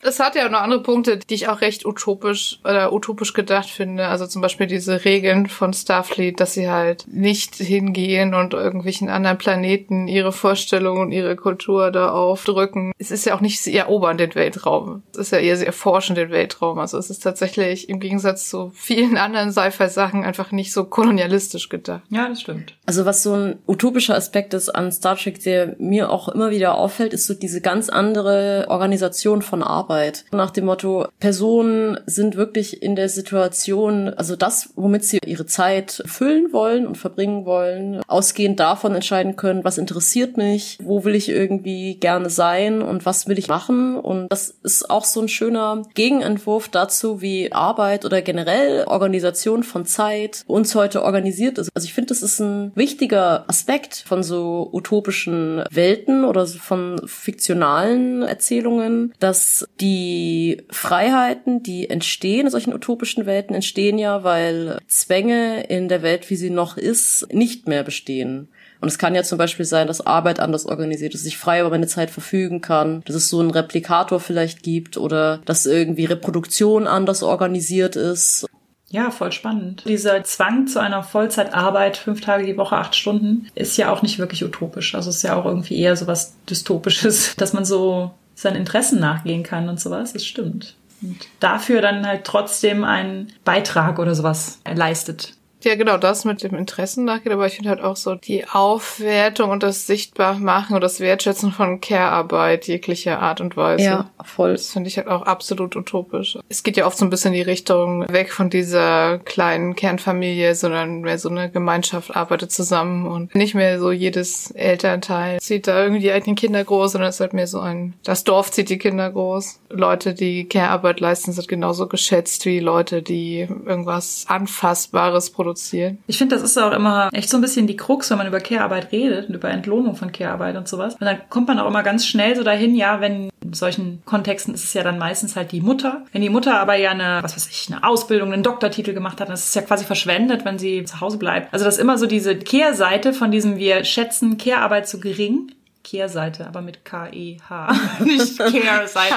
Speaker 2: Es hat ja noch andere Punkte, die ich auch recht utopisch oder utopisch gedacht finde. Also zum Beispiel diese Regeln von Starfleet, dass sie halt nicht hingehen und irgendwelchen anderen Planeten ihre Vorstellungen und ihre Kultur da aufdrücken. Es ist ja auch nicht sie erobern den Weltraum. Es ist ja eher sie erforschen den Weltraum. Also es ist tatsächlich im Gegensatz zu vielen anderen Sci-Fi-Sachen einfach nicht so kolonialistisch gedacht.
Speaker 1: Ja, das stimmt.
Speaker 3: Also was so ein utopischer Aspekt ist an Star Trek, der mir auch immer wieder auffällt, ist so diese ganz andere Organisation von Arbeit. Nach dem Motto, Personen sind wirklich in der Situation, also das, womit sie ihre Zeit füllen wollen und verbringen wollen, ausgehend davon entscheiden können, was interessiert mich, wo will ich irgendwie gerne sein und was will ich machen. Und das ist auch so ein schöner Gegenentwurf dazu, wie Arbeit oder generell Organisation von Zeit uns heute organisiert ist. Also ich finde, das ist ein wichtiger Aspekt von so utopischen Welten oder von fiktionalen Erzählungen, dass die Freiheiten, die entstehen in solchen utopischen Welten, entstehen ja, weil Zwänge in der Welt, wie sie noch ist, nicht mehr bestehen. Und es kann ja zum Beispiel sein, dass Arbeit anders organisiert ist, dass ich frei über meine Zeit verfügen kann, dass es so einen Replikator vielleicht gibt oder dass irgendwie Reproduktion anders organisiert ist.
Speaker 1: Ja, voll spannend. Dieser Zwang zu einer Vollzeitarbeit, fünf Tage die Woche, acht Stunden, ist ja auch nicht wirklich utopisch. Also ist ja auch irgendwie eher so was Dystopisches, dass man so seinen Interessen nachgehen kann und sowas. Das stimmt. Und dafür dann halt trotzdem einen Beitrag oder sowas leistet.
Speaker 2: Ja, genau, das mit dem Interessen nachgeht, aber ich finde halt auch so die Aufwertung und das Sichtbarmachen und das Wertschätzen von Care-Arbeit jeglicher Art und Weise.
Speaker 3: Ja, voll.
Speaker 2: Das finde ich halt auch absolut utopisch. Es geht ja oft so ein bisschen in die Richtung weg von dieser kleinen Kernfamilie, sondern mehr so eine Gemeinschaft arbeitet zusammen und nicht mehr so jedes Elternteil zieht da irgendwie die eigenen Kinder groß, sondern es ist halt mehr so ein, das Dorf zieht die Kinder groß. Leute, die Care-Arbeit leisten, sind genauso geschätzt wie Leute, die irgendwas Anfassbares produzieren produzieren.
Speaker 1: Ich finde, das ist auch immer echt so ein bisschen die Krux, wenn man über Care-Arbeit redet und über Entlohnung von Care-Arbeit und sowas. Und dann kommt man auch immer ganz schnell so dahin, ja, wenn in solchen Kontexten ist es ja dann meistens halt die Mutter. Wenn die Mutter aber ja eine, was weiß ich, eine Ausbildung, einen Doktortitel gemacht hat, dann ist es ja quasi verschwendet, wenn sie zu Hause bleibt. Also das ist immer so diese Kehrseite von diesem, wir schätzen Care-Arbeit zu gering. Kehrseite, aber mit K-E-H, nicht Care-Seite.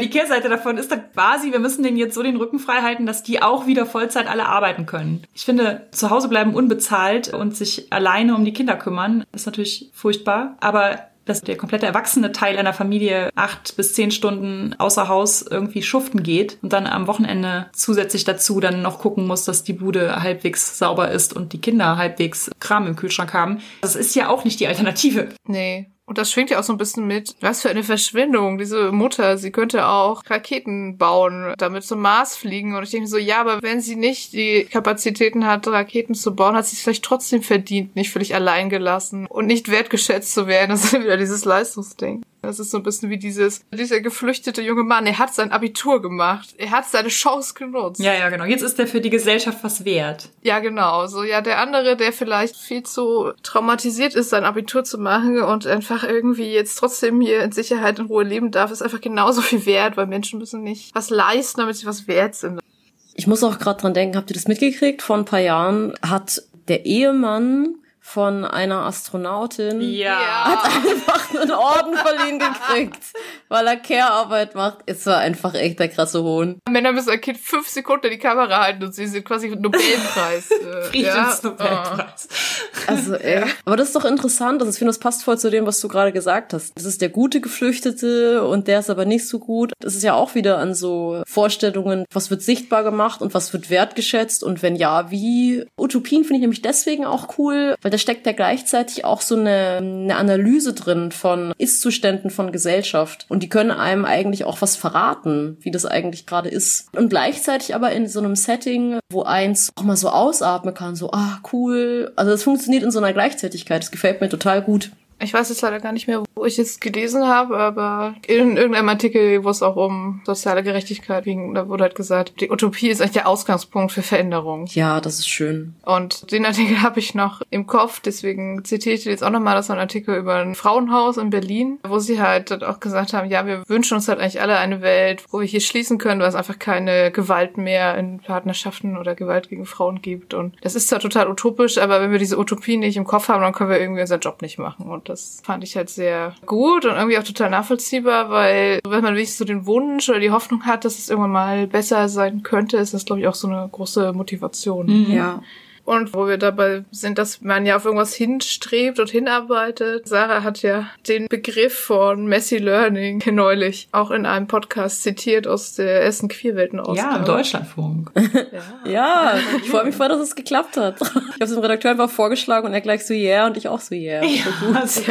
Speaker 1: Die Kehrseite davon ist dann quasi, wir müssen denen jetzt so den Rücken frei halten, dass die auch wieder Vollzeit alle arbeiten können. Ich finde, zu Hause bleiben unbezahlt und sich alleine um die Kinder kümmern, ist natürlich furchtbar. Aber dass der komplette erwachsene Teil einer Familie acht bis zehn Stunden außer Haus irgendwie schuften geht und dann am Wochenende zusätzlich dazu dann noch gucken muss, dass die Bude halbwegs sauber ist und die Kinder halbwegs Kram im Kühlschrank haben. Das ist ja auch nicht die Alternative.
Speaker 2: Nee. Und das schwingt ja auch so ein bisschen mit. Was für eine Verschwendung. Diese Mutter, sie könnte auch Raketen bauen, damit zum Mars fliegen. Und ich denke so, ja, aber wenn sie nicht die Kapazitäten hat, Raketen zu bauen, hat sie es vielleicht trotzdem verdient, nicht völlig allein gelassen und nicht wertgeschätzt zu werden. Das ist wieder dieses Leistungsdenken. Das ist so ein bisschen wie dieses, dieser geflüchtete junge Mann, er hat sein Abitur gemacht. Er hat seine Chance genutzt.
Speaker 1: Ja, ja, genau. Jetzt ist er für die Gesellschaft was wert.
Speaker 2: Ja, genau. So, ja, der andere, der vielleicht viel zu traumatisiert ist, sein Abitur zu machen und einfach irgendwie jetzt trotzdem hier in Sicherheit und Ruhe leben darf, ist einfach genauso viel wert, weil Menschen müssen nicht was leisten, damit sie was wert sind.
Speaker 3: Ich muss auch gerade dran denken, habt ihr das mitgekriegt? Vor ein paar Jahren hat der Ehemann von einer Astronautin
Speaker 1: Ja.
Speaker 3: hat einfach einen Orden verliehen gekriegt, weil er Care-Arbeit macht. Es war einfach echt der krasse Hohn.
Speaker 2: Männer müssen ein Kind fünf Sekunden die Kamera halten und sie sind quasi Nobelpreis. äh,
Speaker 1: Friedensnobelpreis.
Speaker 3: Also, ey. Aber das ist doch interessant. Also, ich finde, das passt voll zu dem, was du gerade gesagt hast. Das ist der gute Geflüchtete und der ist aber nicht so gut. Das ist ja auch wieder an so Vorstellungen, was wird sichtbar gemacht und was wird wertgeschätzt und wenn ja, wie. Utopien finde ich nämlich deswegen auch cool, weil da steckt ja gleichzeitig auch so eine, eine Analyse drin von Ist-Zuständen von Gesellschaft. Und die können einem eigentlich auch was verraten, wie das eigentlich gerade ist. Und gleichzeitig aber in so einem Setting, wo eins auch mal so ausatmen kann, so, ah, cool. Also das funktioniert in so einer Gleichzeitigkeit. Das gefällt mir total gut.
Speaker 2: Ich weiß jetzt leider gar nicht mehr, wo ich es gelesen habe, aber in irgendeinem Artikel, wo es auch um soziale Gerechtigkeit ging, da wurde halt gesagt, die Utopie ist eigentlich der Ausgangspunkt für Veränderung.
Speaker 3: Ja, das ist schön.
Speaker 2: Und den Artikel habe ich noch im Kopf, deswegen zitiere ich jetzt auch nochmal, das war ein Artikel über ein Frauenhaus in Berlin, wo sie halt auch gesagt haben, ja, wir wünschen uns halt eigentlich alle eine Welt, wo wir hier schließen können, weil es einfach keine Gewalt mehr in Partnerschaften oder Gewalt gegen Frauen gibt. Und das ist zwar total utopisch, aber wenn wir diese Utopie nicht im Kopf haben, dann können wir irgendwie unseren Job nicht machen. Und das fand ich halt sehr gut und irgendwie auch total nachvollziehbar, weil wenn man wirklich so den Wunsch oder die Hoffnung hat, dass es irgendwann mal besser sein könnte, ist das, glaube ich, auch so eine große Motivation.
Speaker 3: Ja.
Speaker 2: Und wo wir dabei sind, dass man ja auf irgendwas hinstrebt und hinarbeitet. Sarah hat ja den Begriff von Messy Learning neulich auch in einem Podcast zitiert aus der ersten Queerwelten aus.
Speaker 1: Ja, im Deutschlandfunk.
Speaker 3: Ja, ich freue mich voll, dass es geklappt hat. Ich habe es dem Redakteur einfach vorgeschlagen und er gleich so yeah und ich auch so yeah.
Speaker 1: Also,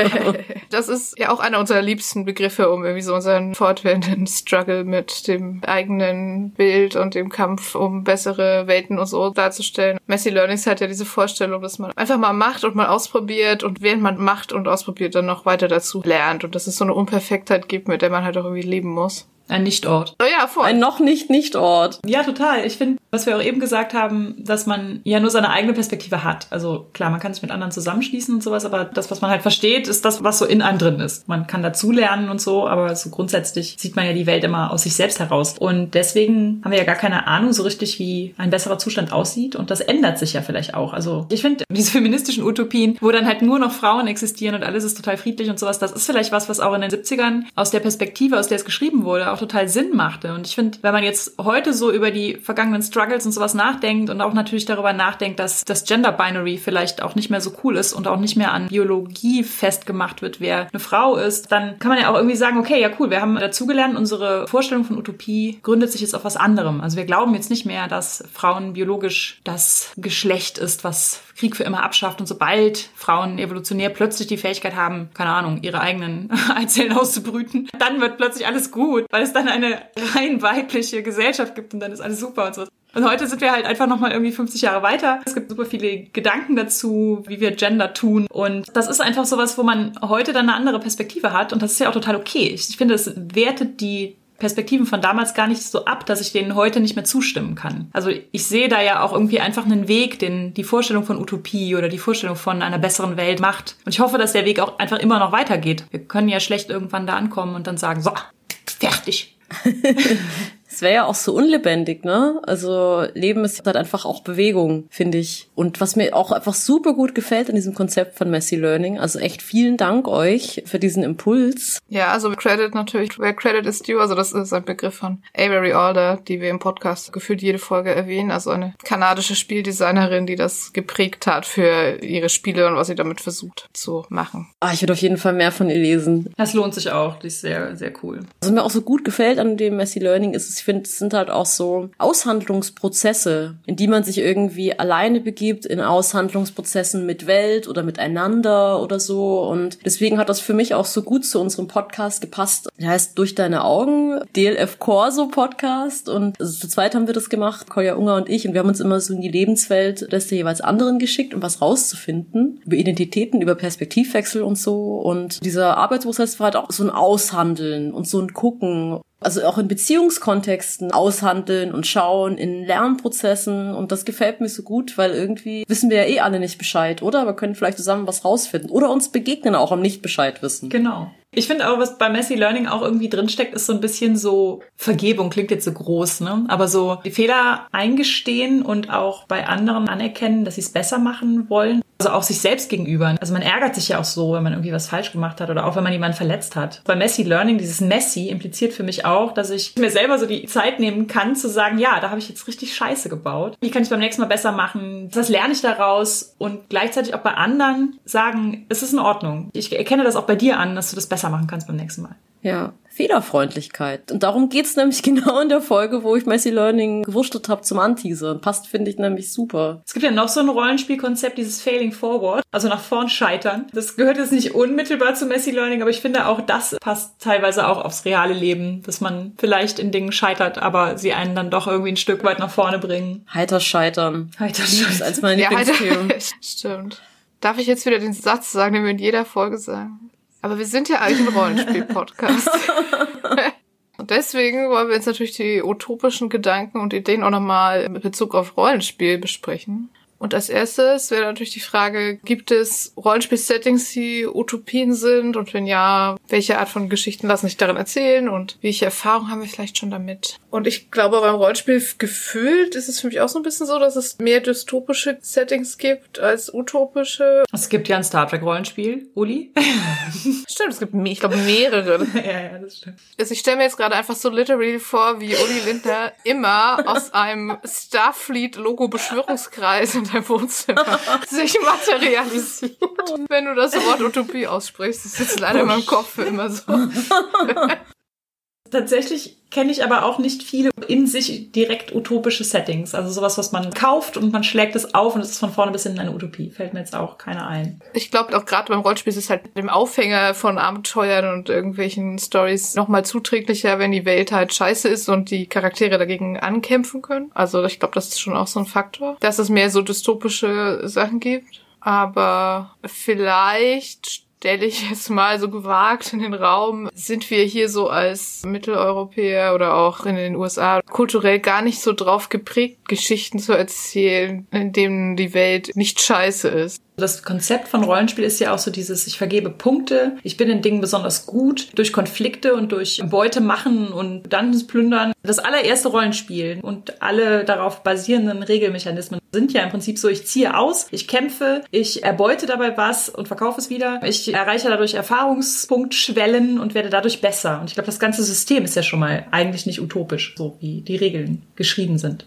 Speaker 2: Das ist ja auch einer unserer liebsten Begriffe, um irgendwie so unseren fortwährenden Struggle mit dem eigenen Bild und dem Kampf um bessere Welten und so darzustellen. Messy Learnings hat ja diese Vorstellung, dass man einfach mal macht und mal ausprobiert und während man macht und ausprobiert, dann noch weiter dazu lernt und dass es so eine Unperfektheit gibt, mit der man halt auch irgendwie leben muss.
Speaker 1: Ein Nichtort.
Speaker 2: Oh ja, voll.
Speaker 3: Ein noch nicht Nicht-Ort.
Speaker 1: Ja, total. Ich finde, was wir auch eben gesagt haben, dass man ja nur seine eigene Perspektive hat. Also klar, man kann sich mit anderen zusammenschließen und sowas, aber das, was man halt versteht, ist das, was so in einem drin ist. Man kann dazulernen und so, aber so grundsätzlich sieht man ja die Welt immer aus sich selbst heraus. Und deswegen haben wir ja gar keine Ahnung so richtig, wie ein besserer Zustand aussieht. Und das ändert sich ja vielleicht auch. Also ich finde, diese feministischen Utopien, wo dann halt nur noch Frauen existieren und alles ist total friedlich und sowas, das ist vielleicht was, was auch in den 70ern aus der Perspektive, aus der es geschrieben wurde, auch total Sinn machte. Und ich finde, wenn man jetzt heute so über die vergangenen Struggles und sowas nachdenkt und auch natürlich darüber nachdenkt, dass das Gender Binary vielleicht auch nicht mehr so cool ist und auch nicht mehr an Biologie festgemacht wird, wer eine Frau ist, dann kann man ja auch irgendwie sagen, okay, ja cool, wir haben dazugelernt, unsere Vorstellung von Utopie gründet sich jetzt auf was anderem. Also wir glauben jetzt nicht mehr, dass Frauen biologisch das Geschlecht ist, was Krieg für immer abschafft. Und sobald Frauen evolutionär plötzlich die Fähigkeit haben, keine Ahnung, ihre eigenen Eizellen auszubrüten, dann wird plötzlich alles gut, weil es dann eine rein weibliche Gesellschaft gibt und dann ist alles super und so. Und heute sind wir halt einfach nochmal irgendwie 50 Jahre weiter. Es gibt super viele Gedanken dazu, wie wir Gender tun. Und das ist einfach sowas, wo man heute dann eine andere Perspektive hat. Und das ist ja auch total okay. Ich finde, es wertet die Perspektiven von damals gar nicht so ab, dass ich denen heute nicht mehr zustimmen kann. Also ich sehe da ja auch irgendwie einfach einen Weg, den die Vorstellung von Utopie oder die Vorstellung von einer besseren Welt macht. Und ich hoffe, dass der Weg auch einfach immer noch weitergeht. Wir können ja schlecht irgendwann da ankommen und dann sagen, so, fertig.
Speaker 3: Es Es wäre ja auch so unlebendig, ne? Also Leben ist halt einfach auch Bewegung, finde ich. Und was mir auch einfach super gut gefällt an diesem Konzept von Messy Learning, also echt vielen Dank euch für diesen Impuls.
Speaker 2: Ja, also Credit natürlich, where Credit is due, also das ist ein Begriff von Avery Alder, die wir im Podcast gefühlt jede Folge erwähnen, also eine kanadische Spieldesignerin, die das geprägt hat für ihre Spiele und was sie damit versucht zu machen.
Speaker 3: Ah, ich würde auf jeden Fall mehr von ihr lesen.
Speaker 1: Das lohnt sich auch, die ist sehr, sehr cool.
Speaker 3: Was mir auch so gut gefällt an dem Messy Learning ist, ich finde, es sind halt auch so Aushandlungsprozesse, in die man sich irgendwie alleine begibt, in Aushandlungsprozessen mit Welt oder miteinander oder so. Und deswegen hat das für mich auch so gut zu unserem Podcast gepasst. Der heißt Durch deine Augen, DLF Corso Podcast. Und also zu zweit haben wir das gemacht, Kolja Unger und ich. Und wir haben uns immer so in die Lebenswelt des jeweils anderen geschickt, um was rauszufinden. Über Identitäten, über Perspektivwechsel und so. Und dieser Arbeitsprozess war halt auch so ein Aushandeln und so ein Gucken also auch in Beziehungskontexten aushandeln und schauen, in Lernprozessen. Und das gefällt mir so gut, weil irgendwie wissen wir ja eh alle nicht Bescheid, oder? Wir können vielleicht zusammen was rausfinden. Oder uns begegnen auch am Nicht-Bescheid wissen.
Speaker 1: Genau. Ich finde auch, was bei Messy Learning auch irgendwie drinsteckt, ist so ein bisschen so Vergebung, klingt jetzt so groß, ne? Aber so die Fehler eingestehen und auch bei anderen anerkennen, dass sie es besser machen wollen. Also auch sich selbst gegenüber. Also man ärgert sich ja auch so, wenn man irgendwie was falsch gemacht hat oder auch wenn man jemanden verletzt hat. Bei Messy Learning, dieses Messy impliziert für mich auch, dass ich mir selber so die Zeit nehmen kann, zu sagen, ja, da habe ich jetzt richtig Scheiße gebaut. Wie kann ich beim nächsten Mal besser machen? Was lerne ich daraus? Und gleichzeitig auch bei anderen sagen, es ist in Ordnung. Ich erkenne das auch bei dir an, dass du das besser machen kannst beim nächsten Mal.
Speaker 3: Ja, Fehlerfreundlichkeit. Und darum geht's nämlich genau in der Folge, wo ich Messy Learning gewurstet habe zum Anteasern. Passt, finde ich, nämlich super.
Speaker 1: Es gibt ja noch so ein Rollenspielkonzept, dieses Failing Forward, also nach vorn scheitern. Das gehört jetzt nicht unmittelbar zu Messy Learning, aber ich finde auch das passt teilweise auch aufs reale Leben, dass man vielleicht in Dingen scheitert, aber sie einen dann doch irgendwie ein Stück weit nach vorne bringen.
Speaker 3: Heiter scheitern.
Speaker 1: Heiter scheitern.
Speaker 3: als mein.
Speaker 2: Ja, Stimmt. Darf ich jetzt wieder den Satz sagen, den wir in jeder Folge sagen? Aber wir sind ja eigentlich ein Rollenspiel-Podcast. Und deswegen wollen wir jetzt natürlich die utopischen Gedanken und Ideen auch nochmal mit Bezug auf Rollenspiel besprechen. Und als erstes wäre natürlich die Frage, gibt es Rollenspiel-Settings, die Utopien sind? Und wenn ja, welche Art von Geschichten lassen sich darin erzählen? Und welche Erfahrungen haben wir vielleicht schon damit? Und ich glaube, beim Rollenspiel gefühlt ist es für mich auch so ein bisschen so, dass es mehr dystopische Settings gibt als utopische.
Speaker 1: Es gibt ja ein Star Trek Rollenspiel, Uli.
Speaker 2: stimmt, es gibt, ich glaube, mehrere.
Speaker 1: ja, ja, das stimmt.
Speaker 2: Also ich stelle mir jetzt gerade einfach so literally vor, wie Uli Lindner immer aus einem Starfleet-Logo Beschwörungskreis in deinem Wohnzimmer sich materialisiert. Wenn du das Wort Utopie aussprichst, ist jetzt leider in meinem Kopf für immer so.
Speaker 1: Tatsächlich kenne ich aber auch nicht viele in sich direkt utopische Settings. Also sowas, was man kauft und man schlägt es auf und es ist von vorne bis hinten eine Utopie. Fällt mir jetzt auch keiner ein.
Speaker 2: Ich glaube auch gerade beim Rollenspiel ist es halt dem Aufhänger von Abenteuern und irgendwelchen Stories nochmal zuträglicher, wenn die Welt halt scheiße ist und die Charaktere dagegen ankämpfen können. Also ich glaube, das ist schon auch so ein Faktor, dass es mehr so dystopische Sachen gibt. Aber vielleicht stelle ich jetzt mal so gewagt in den Raum, sind wir hier so als Mitteleuropäer oder auch in den USA kulturell gar nicht so drauf geprägt, Geschichten zu erzählen, in denen die Welt nicht scheiße ist.
Speaker 1: Das Konzept von Rollenspiel ist ja auch so dieses, ich vergebe Punkte, ich bin in Dingen besonders gut, durch Konflikte und durch Beute machen und Dungeons plündern. Das allererste Rollenspiel und alle darauf basierenden Regelmechanismen sind ja im Prinzip so, ich ziehe aus, ich kämpfe, ich erbeute dabei was und verkaufe es wieder. Ich erreiche dadurch Erfahrungspunktschwellen und werde dadurch besser. Und ich glaube, das ganze System ist ja schon mal eigentlich nicht utopisch, so wie die Regeln geschrieben sind.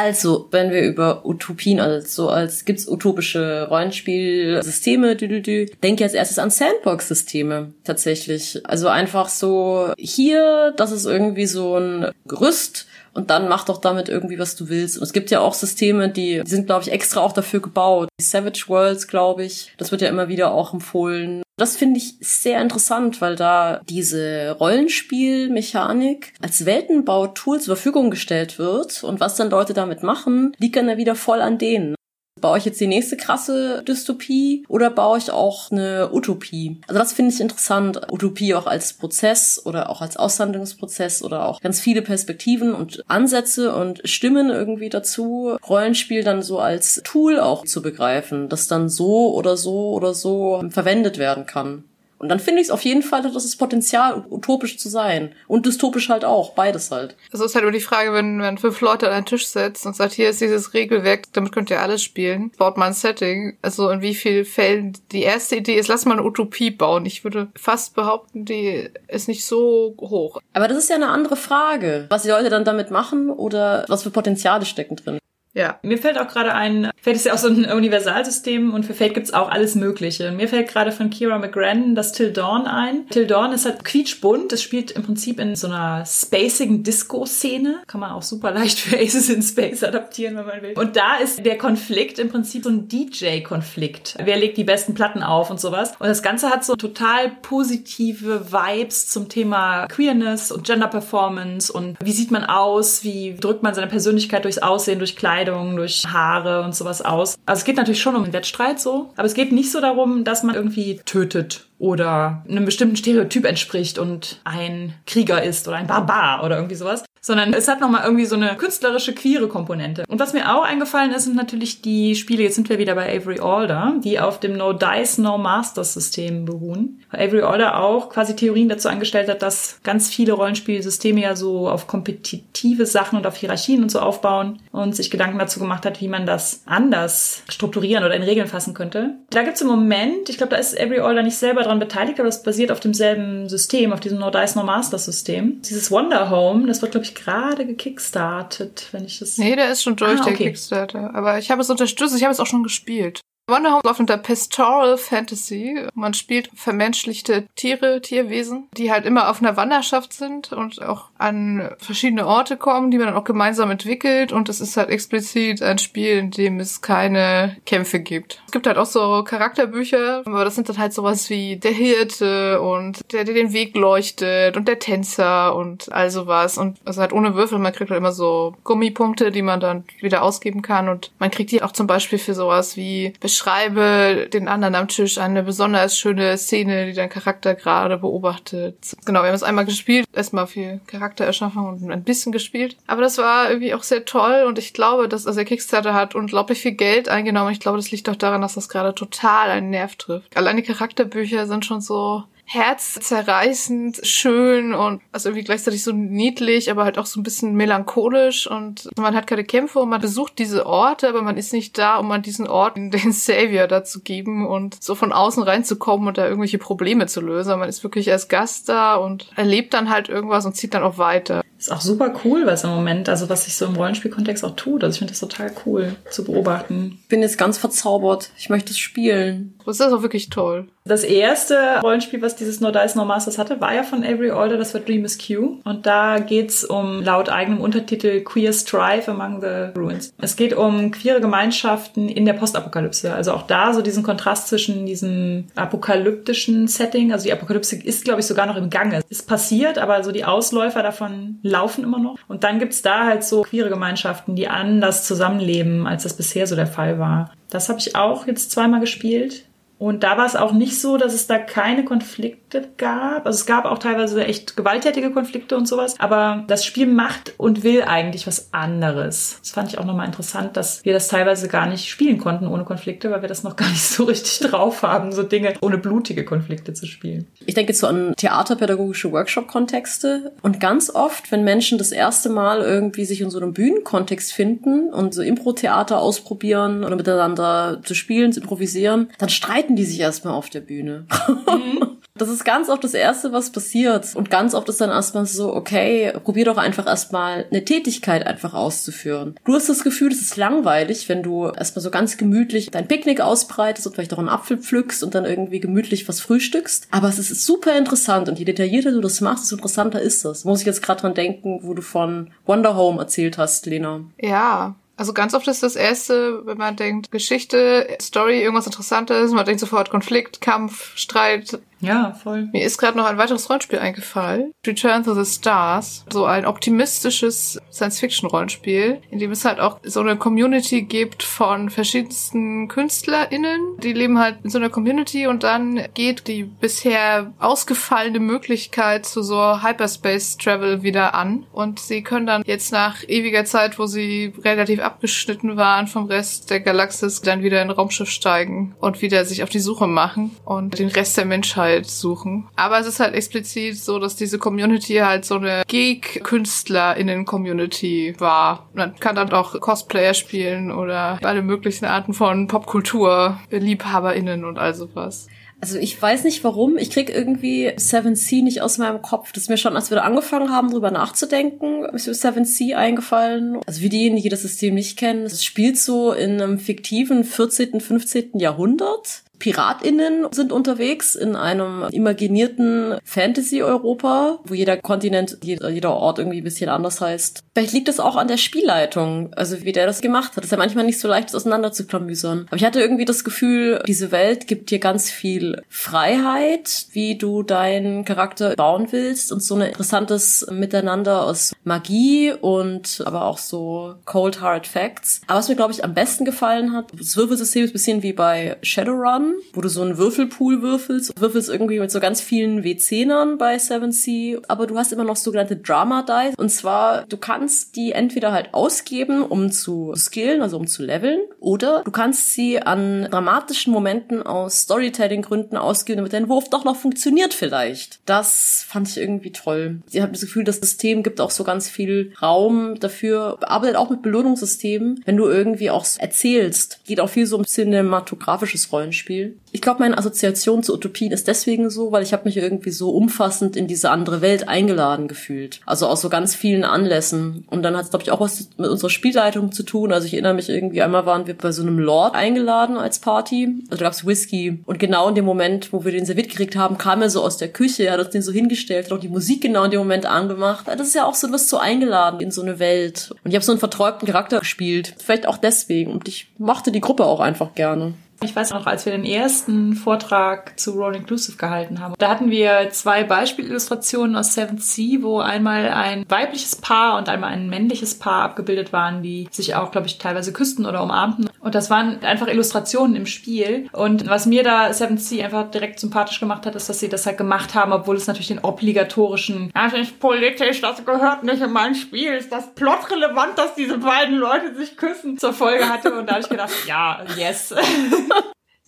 Speaker 3: Also, wenn wir über Utopien, also so als gibt's utopische Rollenspielsysteme, dü, dü, dü, denke als erstes an Sandbox-Systeme tatsächlich. Also einfach so hier, das ist irgendwie so ein Gerüst und dann mach doch damit irgendwie, was du willst. Und es gibt ja auch Systeme, die, die sind, glaube ich, extra auch dafür gebaut. Die Savage Worlds, glaube ich, das wird ja immer wieder auch empfohlen. Das finde ich sehr interessant, weil da diese Rollenspielmechanik als Weltenbautool zur Verfügung gestellt wird und was dann Leute damit machen, liegt dann ja wieder voll an denen. Baue ich jetzt die nächste krasse Dystopie oder baue ich auch eine Utopie? Also das finde ich interessant. Utopie auch als Prozess oder auch als Aushandlungsprozess oder auch ganz viele Perspektiven und Ansätze und Stimmen irgendwie dazu. Rollenspiel dann so als Tool auch zu begreifen, das dann so oder so oder so verwendet werden kann. Und dann finde ich es auf jeden Fall, dass es Potenzial, utopisch zu sein. Und dystopisch halt auch, beides halt.
Speaker 2: Also ist halt nur die Frage, wenn man fünf Leute an einen Tisch setzt und sagt, hier ist dieses Regelwerk, damit könnt ihr alles spielen, baut man ein Setting. Also in wie vielen Fällen die erste Idee ist, lass mal eine Utopie bauen. Ich würde fast behaupten, die ist nicht so hoch.
Speaker 3: Aber das ist ja eine andere Frage, was die Leute dann damit machen oder was für Potenziale stecken drin.
Speaker 1: Ja, mir fällt auch gerade ein, Fate ist ja auch so ein Universalsystem und für Fate gibt's auch alles Mögliche. Mir fällt gerade von Kira McGrann das Till Dawn ein. Till Dawn ist halt quietschbunt. Es spielt im Prinzip in so einer spacigen Disco-Szene. Kann man auch super leicht für Aces in Space adaptieren, wenn man will. Und da ist der Konflikt im Prinzip so ein DJ-Konflikt. Wer legt die besten Platten auf und sowas. Und das Ganze hat so total positive Vibes zum Thema Queerness und Gender Performance und wie sieht man aus, wie drückt man seine Persönlichkeit durchs Aussehen, durch Kleidung Kleidung, durch Haare und sowas aus. Also es geht natürlich schon um einen Wettstreit so, aber es geht nicht so darum, dass man irgendwie tötet oder einem bestimmten Stereotyp entspricht und ein Krieger ist oder ein Barbar oder irgendwie sowas, sondern es hat nochmal irgendwie so eine künstlerische, queere Komponente. Und was mir auch eingefallen ist, sind natürlich die Spiele, jetzt sind wir wieder bei Avery Alder, die auf dem No Dice, No Masters System beruhen. Weil Avery Alder auch quasi Theorien dazu angestellt hat, dass ganz viele Rollenspielsysteme ja so auf kompetitive Sachen und auf Hierarchien und so aufbauen und sich Gedanken dazu gemacht hat, wie man das anders strukturieren oder in Regeln fassen könnte. Da gibt's im Moment, ich glaube, da ist Avery Alder nicht selber daran beteiligt, aber das basiert auf demselben System, auf diesem No Dice No Master System. Dieses Wonder Home, das wird, glaube ich, gerade gekickstartet, wenn ich das.
Speaker 2: Nee, der ist schon durch, ah, okay. der Kickstarter. Aber ich habe es unterstützt, ich habe es auch schon gespielt. Wonder Home läuft unter Pastoral Fantasy. Man spielt vermenschlichte Tiere, Tierwesen, die halt immer auf einer Wanderschaft sind und auch an verschiedene Orte kommen, die man dann auch gemeinsam entwickelt. Und es ist halt explizit ein Spiel, in dem es keine Kämpfe gibt. Es gibt halt auch so Charakterbücher, aber das sind dann halt sowas wie der Hirte und der, der den Weg leuchtet und der Tänzer und all sowas. Und ist halt ohne Würfel. Man kriegt halt immer so Gummipunkte, die man dann wieder ausgeben kann. Und man kriegt die auch zum Beispiel für sowas wie beschreibe den anderen am Tisch eine besonders schöne Szene, die dein Charakter gerade beobachtet. Genau, wir haben es einmal gespielt, erstmal viel Charaktererschaffung und ein bisschen gespielt. Aber das war irgendwie auch sehr toll und ich glaube, dass also der Kickstarter hat unglaublich viel Geld eingenommen. Ich glaube, das liegt auch daran, dass das gerade total einen Nerv trifft. Alleine Charakterbücher sind schon so herzzerreißend schön und also irgendwie gleichzeitig so niedlich, aber halt auch so ein bisschen melancholisch und man hat keine Kämpfe und man besucht diese Orte, aber man ist nicht da, um an diesen Orten den Savior dazu geben und so von außen reinzukommen und da irgendwelche Probleme zu lösen. Man ist wirklich als Gast da und erlebt dann halt irgendwas und zieht dann auch weiter.
Speaker 1: Ist auch super cool, was im Moment, also was sich so im Rollenspielkontext auch tut. Also ich finde das total cool zu beobachten.
Speaker 3: Ich bin jetzt ganz verzaubert. Ich möchte es spielen.
Speaker 2: Das ist auch wirklich toll.
Speaker 1: Das erste Rollenspiel, was dieses No Dice No Masters hatte, war ja von Avery Alder, das war Dream is Q. Und da geht's um laut eigenem Untertitel Queer Strife Among the Ruins. Es geht um queere Gemeinschaften in der Postapokalypse. Also auch da so diesen Kontrast zwischen diesem apokalyptischen Setting. Also die Apokalypse ist, glaube ich, sogar noch im Gange. Ist passiert, aber so die Ausläufer davon laufen immer noch. Und dann gibt's da halt so queere Gemeinschaften, die anders zusammenleben, als das bisher so der Fall war. Das habe ich auch jetzt zweimal gespielt. Und da war es auch nicht so, dass es da keine Konflikte gab. Also es gab auch teilweise echt gewalttätige Konflikte und sowas. Aber das Spiel macht und will eigentlich was anderes. Das fand ich auch nochmal interessant, dass wir das teilweise gar nicht spielen konnten ohne Konflikte, weil wir das noch gar nicht so richtig drauf haben, so Dinge ohne blutige Konflikte zu spielen.
Speaker 3: Ich denke jetzt so an theaterpädagogische Workshop-Kontexte. Und ganz oft, wenn Menschen das erste Mal irgendwie sich in so einem Bühnenkontext finden und so Impro-Theater ausprobieren oder miteinander zu spielen, zu improvisieren, dann streiten streiten die sich erstmal auf der Bühne. Mhm. Das ist ganz oft das Erste, was passiert. Und ganz oft ist dann erstmal so, okay, probier doch einfach erstmal eine Tätigkeit einfach auszuführen. Du hast das Gefühl, es ist langweilig, wenn du erstmal so ganz gemütlich dein Picknick ausbreitest und vielleicht auch einen Apfel pflückst und dann irgendwie gemütlich was frühstückst. Aber es ist super interessant und je detaillierter du das machst, desto interessanter ist das. Muss ich jetzt gerade dran denken, wo du von Wonder Home erzählt hast, Lena.
Speaker 2: Ja, also ganz oft ist das erste, wenn man denkt, Geschichte, Story, irgendwas Interessantes, man denkt sofort Konflikt, Kampf, Streit,
Speaker 1: ja, voll.
Speaker 2: Mir ist gerade noch ein weiteres Rollenspiel eingefallen. Return to the Stars. So ein optimistisches Science-Fiction-Rollenspiel, in dem es halt auch so eine Community gibt von verschiedensten KünstlerInnen. Die leben halt in so einer Community und dann geht die bisher ausgefallene Möglichkeit zu so Hyperspace-Travel wieder an. Und sie können dann jetzt nach ewiger Zeit, wo sie relativ abgeschnitten waren vom Rest der Galaxis, dann wieder in ein Raumschiff steigen und wieder sich auf die Suche machen und den Rest der Menschheit Freiheit suchen. Aber es ist halt explizit so, dass diese Community halt so eine Geek-KünstlerInnen-Community war. Man kann dann auch Cosplayer spielen oder alle möglichen Arten von Popkultur-LiebhaberInnen und all sowas.
Speaker 3: Also ich weiß nicht warum. Ich krieg irgendwie Seven Sea nicht aus meinem Kopf. Das ist mir schon, als wir da angefangen haben, drüber nachzudenken, ist mir Seven Sea eingefallen. Also wie diejenigen, die das System nicht kennen, es spielt so in einem fiktiven 14., 15. Jahrhundert. PiratInnen sind unterwegs in einem imaginierten Fantasy-Europa, wo jeder Kontinent, jeder Ort irgendwie ein bisschen anders heißt. Vielleicht liegt es auch an der Spielleitung, also wie der das gemacht hat. Das ist ja manchmal nicht so leicht, das auseinander zu klamüsern. Aber ich hatte irgendwie das Gefühl, diese Welt gibt dir ganz viel Freiheit, wie du deinen Charakter bauen willst und so ein interessantes Miteinander aus Magie und aber auch so Cold Hard Facts. Aber was mir, glaube ich, am besten gefallen hat, das Würfelsystem ist ein bisschen wie bei Shadowrun wo du so einen Würfelpool würfelst. Du würfelst irgendwie mit so ganz vielen W10ern bei 7C, aber du hast immer noch sogenannte Drama Dice. Und zwar, du kannst die entweder halt ausgeben, um zu skillen, also um zu leveln, oder du kannst sie an dramatischen Momenten aus Storytelling-Gründen ausgeben, damit dein Wurf doch noch funktioniert vielleicht. Das fand ich irgendwie toll. Ich habe das Gefühl, das System gibt auch so ganz viel Raum dafür, arbeitet auch mit Belohnungssystemen, wenn du irgendwie auch erzählst. Geht auch viel so um cinematografisches Rollenspiel. Spiel. Ich glaube, meine Assoziation zu Utopien ist deswegen so, weil ich habe mich irgendwie so umfassend in diese andere Welt eingeladen gefühlt. Also aus so ganz vielen Anlässen. Und dann hat es, glaube ich, auch was mit unserer Spielleitung zu tun. Also ich erinnere mich irgendwie, einmal waren wir bei so einem Lord eingeladen als Party. Also da gab's Whisky. Und genau in dem Moment, wo wir den serviert gekriegt haben, kam er so aus der Küche, hat uns den so hingestellt, hat auch die Musik genau in dem Moment angemacht. Das ist ja auch so, du wirst so eingeladen in so eine Welt. Und ich habe so einen verträumten Charakter gespielt. Vielleicht auch deswegen. Und ich mochte die Gruppe auch einfach gerne.
Speaker 1: Ich weiß noch, als wir den ersten Vortrag zu Roll Inclusive gehalten haben, da hatten wir zwei Beispielillustrationen aus Seventh Sea, wo einmal ein weibliches Paar und einmal ein männliches Paar abgebildet waren, die sich auch, glaube ich, teilweise küssten oder umarmten. Und das waren einfach Illustrationen im Spiel. Und was mir da Seventh Sea einfach direkt sympathisch gemacht hat, ist, dass sie das halt gemacht haben, obwohl es natürlich den obligatorischen, das ist politisch, das gehört nicht in mein Spiel, ist das plotrelevant, dass diese beiden Leute sich küssen, zur Folge hatte. Und da habe ich gedacht, ja, yes.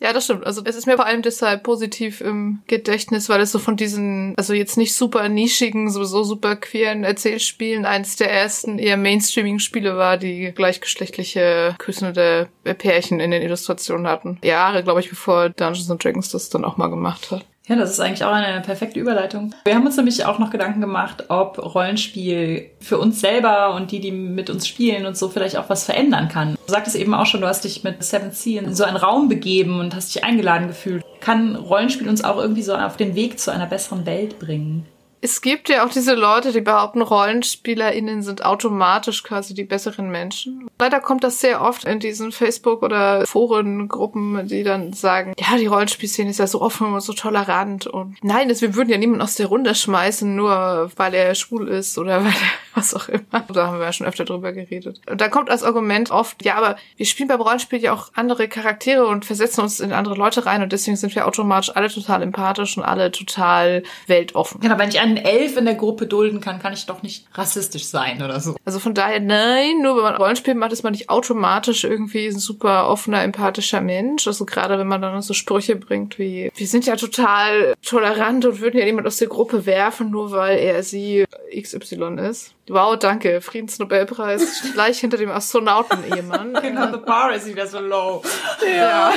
Speaker 2: Ja, das stimmt. Also es ist mir vor allem deshalb positiv im Gedächtnis, weil es so von diesen, also jetzt nicht super nischigen, sowieso super queeren Erzählspielen eins der ersten eher mainstreamigen Spiele war, die gleichgeschlechtliche küssende Pärchen in den Illustrationen hatten. Jahre, glaube ich, bevor Dungeons and Dragons das dann auch mal gemacht hat.
Speaker 1: Ja, das ist eigentlich auch eine perfekte Überleitung. Wir haben uns nämlich auch noch Gedanken gemacht, ob Rollenspiel für uns selber und die, die mit uns spielen und so vielleicht auch was verändern kann. Du sagtest eben auch schon, du hast dich mit Seven Sea in so einen Raum begeben und hast dich eingeladen gefühlt. Kann Rollenspiel uns auch irgendwie so auf den Weg zu einer besseren Welt bringen?
Speaker 2: Es gibt ja auch diese Leute, die behaupten, RollenspielerInnen sind automatisch quasi die besseren Menschen. Leider kommt das sehr oft in diesen Facebook- oder Forengruppen, die dann sagen, ja, die Rollenspielszene ist ja so offen und so tolerant und nein, das, wir würden ja niemanden aus der Runde schmeißen, nur weil er schwul ist oder weil er was auch immer. Da haben wir ja schon öfter drüber geredet. Und da kommt als Argument oft, ja, aber wir spielen beim Rollenspiel ja auch andere Charaktere und versetzen uns in andere Leute rein und deswegen sind wir automatisch alle total empathisch und alle total weltoffen.
Speaker 1: Genau, wenn ich einen Elf in der Gruppe dulden kann, kann ich doch nicht rassistisch sein oder so.
Speaker 2: Also von daher, nein, nur wenn man Rollenspiel macht, ist man nicht automatisch irgendwie ein super offener, empathischer Mensch. Also gerade wenn man dann so Sprüche bringt wie, wir sind ja total tolerant und würden ja niemand aus der Gruppe werfen, nur weil er sie XY ist. Wow, danke. Friedensnobelpreis gleich hinter dem Astronauten-Ehemann.
Speaker 1: genau, the bar is wieder so low.
Speaker 2: Ja.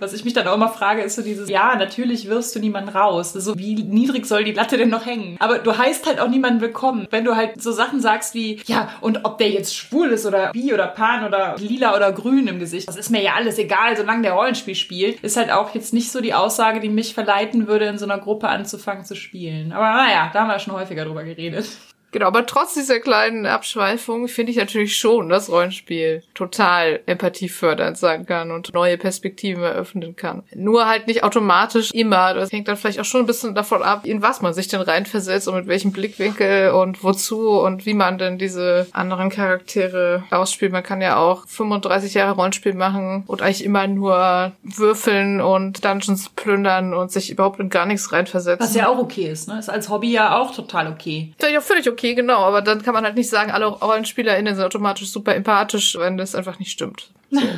Speaker 1: Was ich mich dann auch immer frage, ist so dieses, ja, natürlich wirst du niemanden raus. So, wie niedrig soll die Latte denn noch hängen? Aber du heißt halt auch niemanden willkommen. Wenn du halt so Sachen sagst wie, ja, und ob der jetzt schwul ist oder bi oder pan oder lila oder grün im Gesicht, das ist mir ja alles egal, solange der Rollenspiel spielt, ist halt auch jetzt nicht so die Aussage, die mich verleiten würde, in so einer Gruppe anzufangen zu spielen. Aber naja, da haben wir schon häufiger drüber geredet.
Speaker 2: Genau, aber trotz dieser kleinen Abschweifung finde ich natürlich schon, dass Rollenspiel total empathiefördernd sein kann und neue Perspektiven eröffnen kann. Nur halt nicht automatisch immer. Das hängt dann vielleicht auch schon ein bisschen davon ab, in was man sich denn reinversetzt und mit welchem Blickwinkel und wozu und wie man denn diese anderen Charaktere ausspielt. Man kann ja auch 35 Jahre Rollenspiel machen und eigentlich immer nur würfeln und Dungeons plündern und sich überhaupt in gar nichts reinversetzen.
Speaker 1: Was ja auch okay ist, ne? Ist als Hobby ja auch total okay.
Speaker 2: Ist ja völlig okay okay, genau, aber dann kann man halt nicht sagen, alle RollenspielerInnen sind automatisch super empathisch, wenn das einfach nicht stimmt. So.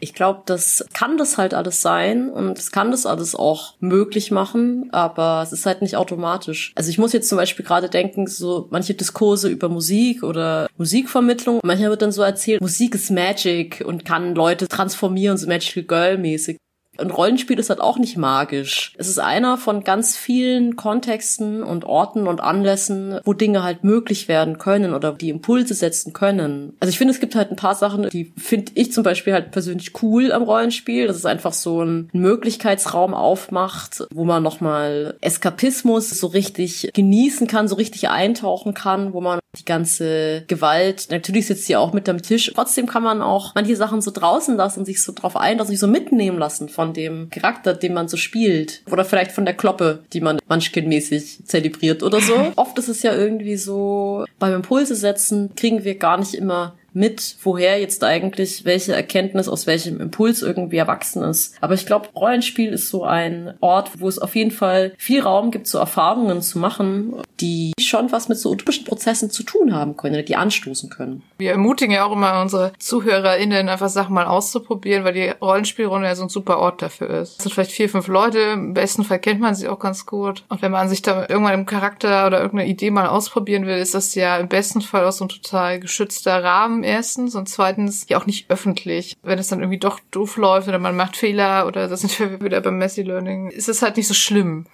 Speaker 3: Ich glaube, das kann das halt alles sein und es kann das alles auch möglich machen, aber es ist halt nicht automatisch. Also ich muss jetzt zum Beispiel gerade denken, so manche Diskurse über Musik oder Musikvermittlung, manchmal wird dann so erzählt, Musik ist Magic und kann Leute transformieren, so Magical Girl mäßig. Ein Rollenspiel ist halt auch nicht magisch. Es ist einer von ganz vielen Kontexten und Orten und Anlässen, wo Dinge halt möglich werden können oder die Impulse setzen können. Also ich finde, es gibt halt ein paar Sachen, die finde ich zum Beispiel halt persönlich cool am Rollenspiel, dass es einfach so ein Möglichkeitsraum aufmacht, wo man nochmal Eskapismus so richtig genießen kann, so richtig eintauchen kann, wo man die ganze Gewalt, natürlich sitzt sie auch mit am Tisch. Trotzdem kann man auch manche Sachen so draußen lassen, sich so drauf ein, dass sich so mitnehmen lassen von dem Charakter, den man so spielt. Oder vielleicht von der Kloppe, die man Munchkin-mäßig zelebriert oder so. Oft ist es ja irgendwie so, beim Impulse setzen kriegen wir gar nicht immer mit, woher jetzt eigentlich welche Erkenntnis aus welchem Impuls irgendwie erwachsen ist. Aber ich glaube, Rollenspiel ist so ein Ort, wo es auf jeden Fall viel Raum gibt, so Erfahrungen zu machen, die schon was mit so utopischen Prozessen zu tun haben können, die anstoßen können.
Speaker 2: Wir ermutigen ja auch immer unsere ZuhörerInnen, einfach Sachen mal auszuprobieren, weil die Rollenspielrunde ja so ein super Ort dafür ist. Es sind vielleicht vier, fünf Leute, im besten Fall kennt man sie auch ganz gut. Und wenn man sich da irgendwann im Charakter oder irgendeine Idee mal ausprobieren will, ist das ja im besten Fall auch so ein total geschützter Rahmen erstens und zweitens ja auch nicht öffentlich. Wenn es dann irgendwie doch doof läuft oder man macht Fehler oder das sind wir wieder beim Messy Learning, ist es halt nicht so schlimm.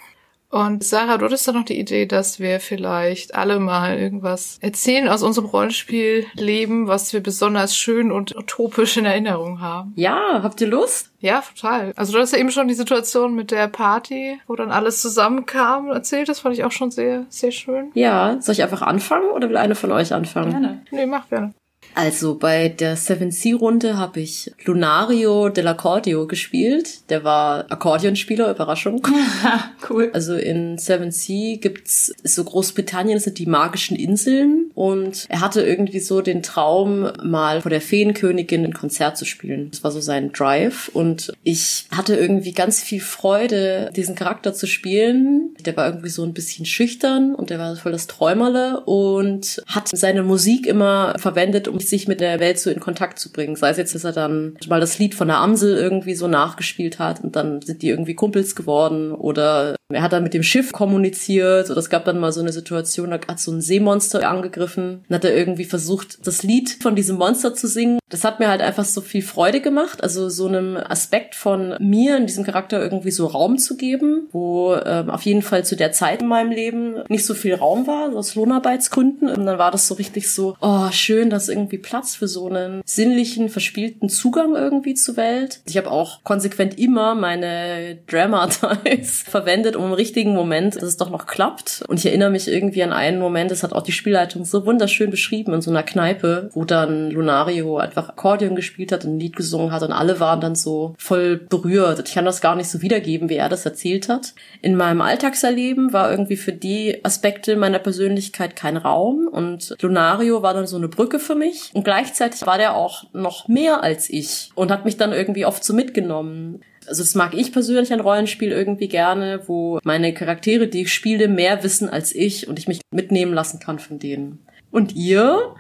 Speaker 2: Und Sarah, du hattest da noch die Idee, dass wir vielleicht alle mal irgendwas erzählen aus unserem Rollenspielleben, was wir besonders schön und utopisch in Erinnerung haben.
Speaker 3: Ja, habt ihr Lust?
Speaker 2: Ja, total. Also du hast ja eben schon die Situation mit der Party, wo dann alles zusammenkam, erzählt. Das fand ich auch schon sehr, sehr schön.
Speaker 3: Ja, soll ich einfach anfangen oder will eine von euch anfangen?
Speaker 1: Gerne.
Speaker 2: Nee, mach gerne.
Speaker 3: Also bei der Seven Sea Runde habe ich Lunario dell'Accordio gespielt. Der war Akkordeonspieler, Überraschung.
Speaker 1: cool.
Speaker 3: Also in Seven Sea gibt's so Großbritannien das sind die magischen Inseln und er hatte irgendwie so den Traum mal vor der Feenkönigin ein Konzert zu spielen. Das war so sein Drive und ich hatte irgendwie ganz viel Freude diesen Charakter zu spielen. Der war irgendwie so ein bisschen schüchtern und der war voll das Träumerle und hat seine Musik immer verwendet, um sich mit der Welt so in Kontakt zu bringen. Sei es jetzt, dass er dann mal das Lied von der Amsel irgendwie so nachgespielt hat und dann sind die irgendwie Kumpels geworden oder er hat dann mit dem Schiff kommuniziert oder es gab dann mal so eine Situation, da hat so ein Seemonster angegriffen und hat er irgendwie versucht, das Lied von diesem Monster zu singen. Das hat mir halt einfach so viel Freude gemacht, also so einem Aspekt von mir in diesem Charakter irgendwie so Raum zu geben, wo ähm, auf jeden Fall zu der Zeit in meinem Leben nicht so viel Raum war, aus Lohnarbeitsgründen. Und dann war das so richtig so, oh, schön, dass irgendwie Platz für so einen sinnlichen, verspielten Zugang irgendwie zur Welt. Ich habe auch konsequent immer meine Drama-Dice verwendet, um im richtigen Moment, dass es doch noch klappt. Und ich erinnere mich irgendwie an einen Moment, das hat auch die Spielleitung so wunderschön beschrieben, in so einer Kneipe, wo dann Lunario einfach Akkordeon gespielt hat und ein Lied gesungen hat und alle waren dann so voll berührt. Ich kann das gar nicht so wiedergeben, wie er das erzählt hat. In meinem Alltagserleben war irgendwie für die Aspekte meiner Persönlichkeit kein Raum und Lunario war dann so eine Brücke für mich und gleichzeitig war der auch noch mehr als ich und hat mich dann irgendwie oft so mitgenommen. Also das mag ich persönlich ein Rollenspiel irgendwie gerne, wo meine Charaktere, die ich spiele, mehr wissen als ich und ich mich mitnehmen lassen kann von denen. Und ihr?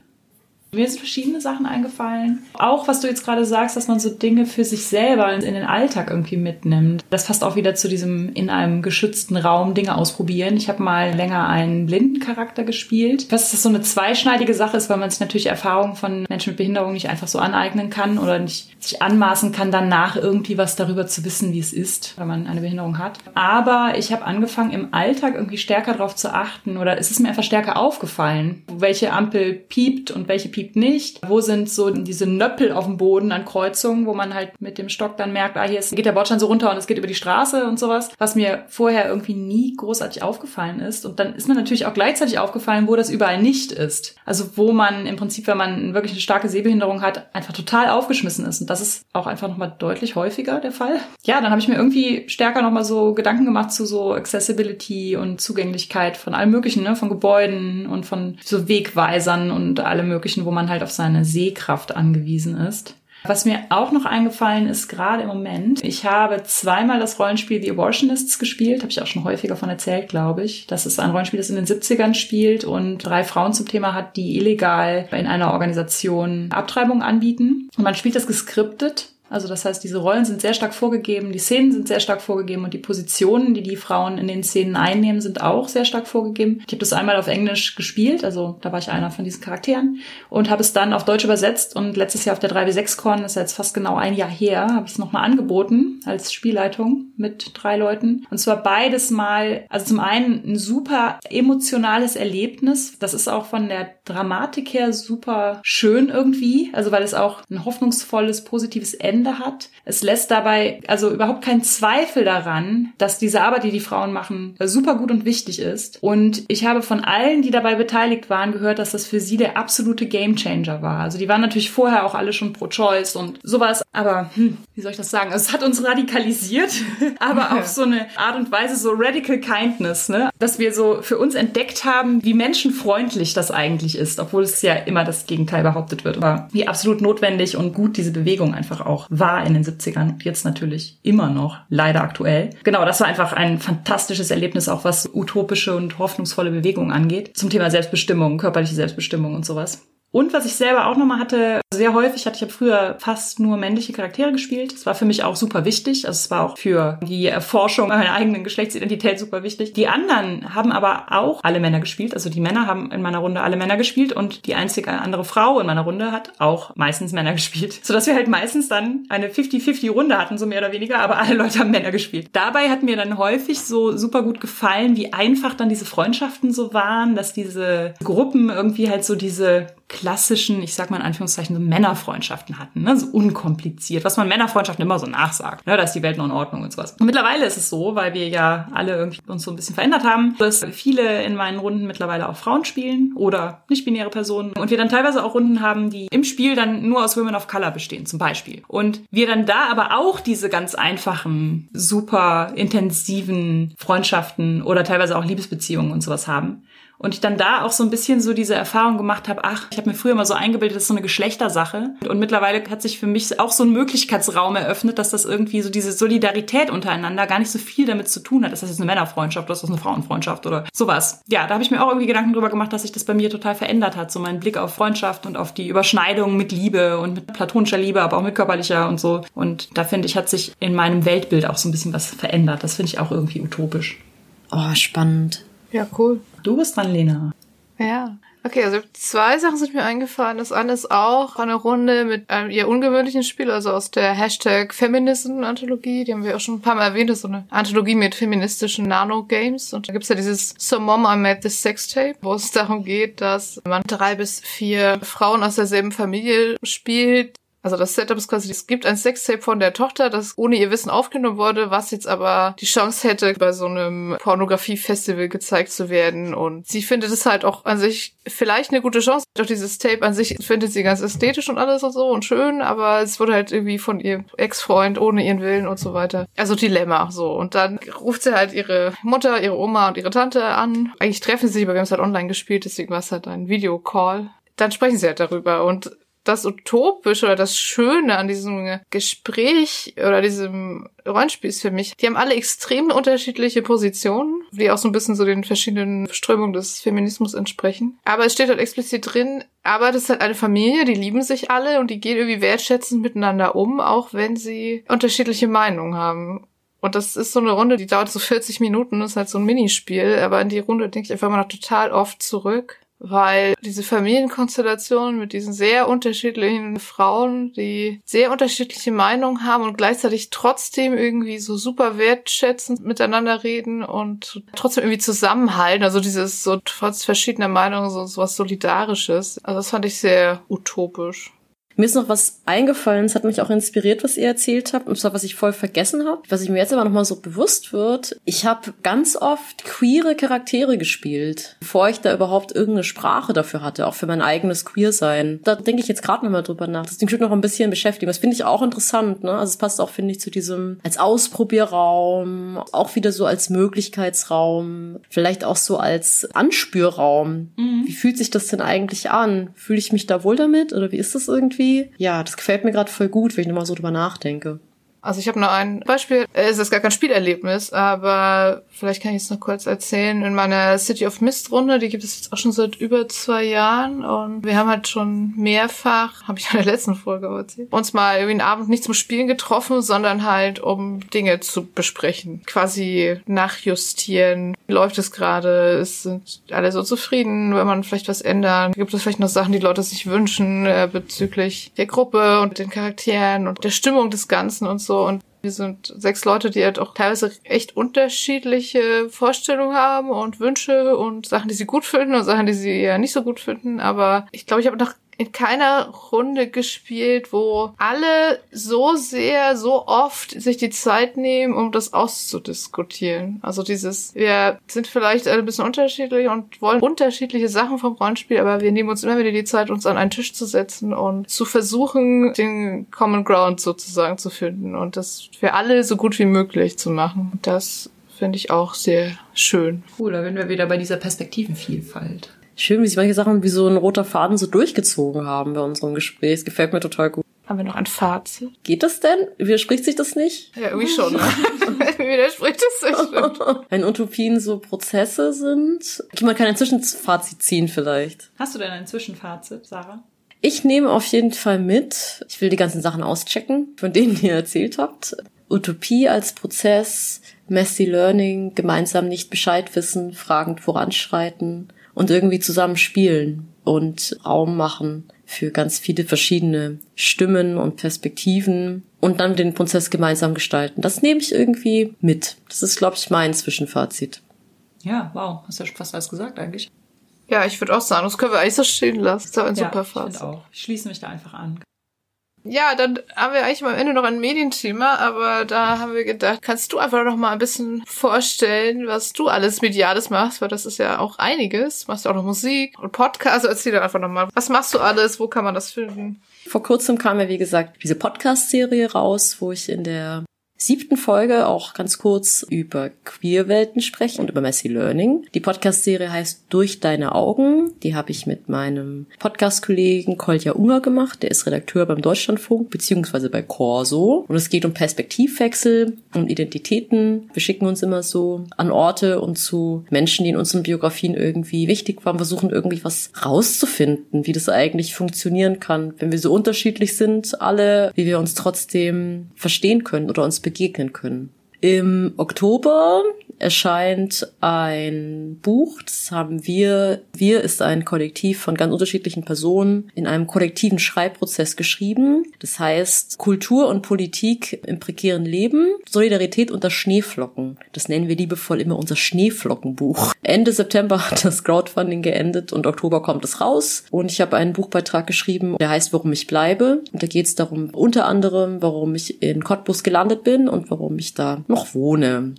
Speaker 1: Mir sind verschiedene Sachen eingefallen. Auch was du jetzt gerade sagst, dass man so Dinge für sich selber in den Alltag irgendwie mitnimmt. Das passt auch wieder zu diesem in einem geschützten Raum Dinge ausprobieren. Ich habe mal länger einen blinden Charakter gespielt. Ich weiß, dass das so eine zweischneidige Sache ist, weil man sich natürlich Erfahrungen von Menschen mit Behinderung nicht einfach so aneignen kann oder nicht sich anmaßen kann, danach irgendwie was darüber zu wissen, wie es ist, wenn man eine Behinderung hat. Aber ich habe angefangen, im Alltag irgendwie stärker darauf zu achten oder ist es mir einfach stärker aufgefallen, welche Ampel piept und welche piept nicht. Wo sind so diese Nöppel auf dem Boden an Kreuzungen, wo man halt mit dem Stock dann merkt, ah, hier ist, geht der Bordstein so runter und es geht über die Straße und sowas, was mir vorher irgendwie nie großartig aufgefallen ist. Und dann ist mir natürlich auch gleichzeitig aufgefallen, wo das überall nicht ist. Also wo man im Prinzip, wenn man wirklich eine starke Sehbehinderung hat, einfach total aufgeschmissen ist. Und das ist auch einfach nochmal deutlich häufiger der Fall. Ja, dann habe ich mir irgendwie stärker nochmal so Gedanken gemacht zu so Accessibility und Zugänglichkeit von allem Möglichen, ne? von Gebäuden und von so Wegweisern und allem Möglichen, wo man halt auf seine Sehkraft angewiesen ist. Was mir auch noch eingefallen ist, gerade im Moment, ich habe zweimal das Rollenspiel The Abortionists gespielt, habe ich auch schon häufiger von erzählt, glaube ich. Das ist ein Rollenspiel, das in den 70ern spielt und drei Frauen zum Thema hat, die illegal in einer Organisation Abtreibung anbieten. Und man spielt das geskriptet also das heißt, diese Rollen sind sehr stark vorgegeben, die Szenen sind sehr stark vorgegeben und die Positionen, die die Frauen in den Szenen einnehmen, sind auch sehr stark vorgegeben. Ich habe das einmal auf Englisch gespielt, also da war ich einer von diesen Charakteren und habe es dann auf Deutsch übersetzt und letztes Jahr auf der 3W6-Con, das ist jetzt fast genau ein Jahr her, habe ich es nochmal angeboten als Spielleitung mit drei Leuten. Und zwar beides mal, also zum einen ein super emotionales Erlebnis. Das ist auch von der Dramatik her super schön irgendwie, also weil es auch ein hoffnungsvolles, positives Ende hat. Es lässt dabei also überhaupt keinen Zweifel daran, dass diese Arbeit, die die Frauen machen, super gut und wichtig ist. Und ich habe von allen, die dabei beteiligt waren, gehört, dass das für sie der absolute Gamechanger war. Also die waren natürlich vorher auch alle schon pro Choice und sowas, aber hm, wie soll ich das sagen? Es hat uns radikalisiert, aber auf so eine Art und Weise so radical kindness, ne? Dass wir so für uns entdeckt haben, wie menschenfreundlich das eigentlich ist, obwohl es ja immer das Gegenteil behauptet wird. Aber wie absolut notwendig und gut diese Bewegung einfach auch war in den 70ern und jetzt natürlich immer noch, leider aktuell. Genau, das war einfach ein fantastisches Erlebnis, auch was utopische und hoffnungsvolle Bewegungen angeht. Zum Thema Selbstbestimmung, körperliche Selbstbestimmung und sowas. Und was ich selber auch nochmal hatte, sehr häufig hatte ich habe früher fast nur männliche Charaktere gespielt. Das war für mich auch super wichtig. Also es war auch für die Erforschung meiner eigenen Geschlechtsidentität super wichtig. Die anderen haben aber auch alle Männer gespielt. Also die Männer haben in meiner Runde alle Männer gespielt und die einzige andere Frau in meiner Runde hat auch meistens Männer gespielt. Sodass wir halt meistens dann eine 50-50 Runde hatten, so mehr oder weniger, aber alle Leute haben Männer gespielt. Dabei hat mir dann häufig so super gut gefallen, wie einfach dann diese Freundschaften so waren, dass diese Gruppen irgendwie halt so diese klassischen, ich sag mal in Anführungszeichen, so Männerfreundschaften hatten, ne? so unkompliziert, was man Männerfreundschaften immer so nachsagt, ne? da ist die Welt noch in Ordnung und sowas. Und mittlerweile ist es so, weil wir ja alle irgendwie uns so ein bisschen verändert haben, dass viele in meinen Runden mittlerweile auch Frauen spielen oder nicht-binäre Personen und wir dann teilweise auch Runden haben, die im Spiel dann nur aus Women of Color bestehen, zum Beispiel. Und wir dann da aber auch diese ganz einfachen, super intensiven Freundschaften oder teilweise auch Liebesbeziehungen und sowas haben. Und ich dann da auch so ein bisschen so diese Erfahrung gemacht habe, ach, ich habe mir früher mal so eingebildet, das ist so eine Geschlechtersache. Und mittlerweile hat sich für mich auch so ein Möglichkeitsraum eröffnet, dass das irgendwie so diese Solidarität untereinander gar nicht so viel damit zu tun hat. Ist das jetzt eine Männerfreundschaft oder ist das eine Frauenfreundschaft oder sowas. Ja, da habe ich mir auch irgendwie Gedanken drüber gemacht, dass sich das bei mir total verändert hat. So mein Blick auf Freundschaft und auf die Überschneidung mit Liebe und mit platonischer Liebe, aber auch mit körperlicher und so. Und da finde ich, hat sich in meinem Weltbild auch so ein bisschen was verändert. Das finde ich auch irgendwie utopisch.
Speaker 3: Oh, spannend.
Speaker 2: Ja, cool.
Speaker 1: Du bist dran, Lena.
Speaker 2: Ja. Okay, also zwei Sachen sind mir eingefallen. Das eine ist auch eine Runde mit einem eher ungewöhnlichen Spiel, also aus der Hashtag Feminism-Anthologie. Die haben wir auch schon ein paar Mal erwähnt. Das ist so eine Anthologie mit feministischen Nano-Games. Und da gibt's ja dieses So Mom, I Made This Sex Tape, wo es darum geht, dass man drei bis vier Frauen aus derselben Familie spielt, also das Setup ist quasi, es gibt ein Sextape von der Tochter, das ohne ihr Wissen aufgenommen wurde, was jetzt aber die Chance hätte, bei so einem Pornografie-Festival gezeigt zu werden. Und sie findet es halt auch an sich vielleicht eine gute Chance. Doch dieses Tape an sich findet sie ganz ästhetisch und alles und so und schön, aber es wurde halt irgendwie von ihrem Ex-Freund ohne ihren Willen und so weiter. Also Dilemma, so. Und dann ruft sie halt ihre Mutter, ihre Oma und ihre Tante an. Eigentlich treffen sie sich, aber wir haben es halt online gespielt, deswegen war es halt ein Videocall. Dann sprechen sie halt darüber und das Utopische oder das Schöne an diesem Gespräch oder diesem Rollenspiel ist für mich, die haben alle extrem unterschiedliche Positionen, die auch so ein bisschen so den verschiedenen Strömungen des Feminismus entsprechen. Aber es steht halt explizit drin, aber das ist halt eine Familie, die lieben sich alle und die gehen irgendwie wertschätzend miteinander um, auch wenn sie unterschiedliche Meinungen haben. Und das ist so eine Runde, die dauert so 40 Minuten, ist halt so ein Minispiel, aber in die Runde denke ich einfach mal noch total oft zurück weil diese Familienkonstellation mit diesen sehr unterschiedlichen Frauen, die sehr unterschiedliche Meinungen haben und gleichzeitig trotzdem irgendwie so super wertschätzend miteinander reden und trotzdem irgendwie zusammenhalten, also dieses so trotz verschiedener Meinungen so, so was Solidarisches. Also das fand ich sehr utopisch.
Speaker 3: Mir ist noch was eingefallen, es hat mich auch inspiriert, was ihr erzählt habt, und zwar, was ich voll vergessen habe, was ich mir jetzt aber nochmal so bewusst wird. Ich habe ganz oft queere Charaktere gespielt, bevor ich da überhaupt irgendeine Sprache dafür hatte, auch für mein eigenes Queer-Sein. Da denke ich jetzt gerade nochmal drüber nach. Das Ding noch ein bisschen beschäftigen. Das finde ich auch interessant, ne? Also es passt auch, finde ich, zu diesem als Ausprobierraum, auch wieder so als Möglichkeitsraum, vielleicht auch so als Anspürraum. Mhm. Wie fühlt sich das denn eigentlich an? Fühle ich mich da wohl damit oder wie ist das irgendwie? Irgendwie. Ja, das gefällt mir gerade voll gut, wenn ich nochmal so drüber nachdenke.
Speaker 2: Also ich habe noch ein Beispiel. Es ist gar kein Spielerlebnis, aber vielleicht kann ich es noch kurz erzählen. In meiner City of Mist Runde, die gibt es jetzt auch schon seit über zwei Jahren und wir haben halt schon mehrfach, habe ich in der letzten Folge erzählt, uns mal irgendwie einen Abend nicht zum Spielen getroffen, sondern halt um Dinge zu besprechen, quasi nachjustieren. Wie läuft es gerade? Sind alle so zufrieden? Will man vielleicht was ändern? Gibt es vielleicht noch Sachen, die Leute sich wünschen äh, bezüglich der Gruppe und den Charakteren und der Stimmung des Ganzen und so? So und wir sind sechs Leute, die halt auch teilweise echt unterschiedliche Vorstellungen haben und Wünsche und Sachen, die sie gut finden und Sachen, die sie ja nicht so gut finden. Aber ich glaube, ich habe noch in keiner Runde gespielt, wo alle so sehr, so oft sich die Zeit nehmen, um das auszudiskutieren. Also dieses, wir sind vielleicht ein bisschen unterschiedlich und wollen unterschiedliche Sachen vom Rollenspiel, aber wir nehmen uns immer wieder die Zeit, uns an einen Tisch zu setzen und zu versuchen, den Common Ground sozusagen zu finden und das für alle so gut wie möglich zu machen. Das finde ich auch sehr schön.
Speaker 1: Cool, da sind wir wieder bei dieser Perspektivenvielfalt
Speaker 3: schön, wie sich manche Sachen wie so ein roter Faden so durchgezogen haben bei unserem Gespräch. Es gefällt mir total gut.
Speaker 2: Haben wir noch ein Fazit?
Speaker 3: Geht das denn? Widerspricht sich das nicht?
Speaker 2: Ja, irgendwie schon. Ne? Widerspricht es sich schon.
Speaker 3: Wenn Utopien so Prozesse sind. Man kann ein Zwischenfazit ziehen vielleicht.
Speaker 1: Hast du denn ein Zwischenfazit, Sarah?
Speaker 3: Ich nehme auf jeden Fall mit. Ich will die ganzen Sachen auschecken, von denen ihr erzählt habt. Utopie als Prozess, Messy Learning, gemeinsam nicht Bescheid wissen, fragend voranschreiten, und irgendwie zusammen spielen und Raum machen für ganz viele verschiedene Stimmen und Perspektiven und dann den Prozess gemeinsam gestalten. Das nehme ich irgendwie mit. Das ist, glaube ich, mein Zwischenfazit.
Speaker 1: Ja, wow, hast ja fast alles gesagt eigentlich.
Speaker 2: Ja, ich würde auch sagen, das können wir eigentlich so stehen lassen. Das ist ein
Speaker 1: ja,
Speaker 2: super Fazit.
Speaker 1: Ich auch. Ich schließe mich da einfach an.
Speaker 2: Ja, dann haben wir eigentlich am Ende noch ein Medienthema, aber da haben wir gedacht, kannst du einfach noch mal ein bisschen vorstellen, was du alles Mediales machst, weil das ist ja auch einiges. Du machst ja auch noch Musik und Podcast. Erzähl doch einfach noch mal, was machst du alles? Wo kann man das finden?
Speaker 3: Vor kurzem kam ja, wie gesagt, diese Podcast-Serie raus, wo ich in der siebten Folge auch ganz kurz über Queerwelten sprechen und über Messy Learning. Die Podcast-Serie heißt Durch deine Augen. Die habe ich mit meinem Podcast-Kollegen Kolja Unger gemacht. Der ist Redakteur beim Deutschlandfunk beziehungsweise bei Corso. Und es geht um Perspektivwechsel und Identitäten. Wir schicken uns immer so an Orte und zu Menschen, die in unseren Biografien irgendwie wichtig waren, versuchen irgendwie was rauszufinden, wie das eigentlich funktionieren kann, wenn wir so unterschiedlich sind, alle, wie wir uns trotzdem verstehen können oder uns begegnen können. Im Oktober erscheint ein Buch, das haben wir, wir ist ein Kollektiv von ganz unterschiedlichen Personen in einem kollektiven Schreibprozess geschrieben. Das heißt Kultur und Politik im prekären Leben, Solidarität unter Schneeflocken. Das nennen wir liebevoll immer unser Schneeflockenbuch. Ende September hat das Crowdfunding geendet und Oktober kommt es raus. Und ich habe einen Buchbeitrag geschrieben, der heißt Warum ich bleibe. Und da geht es darum, unter anderem, warum ich in Cottbus gelandet bin und warum ich da noch wohne.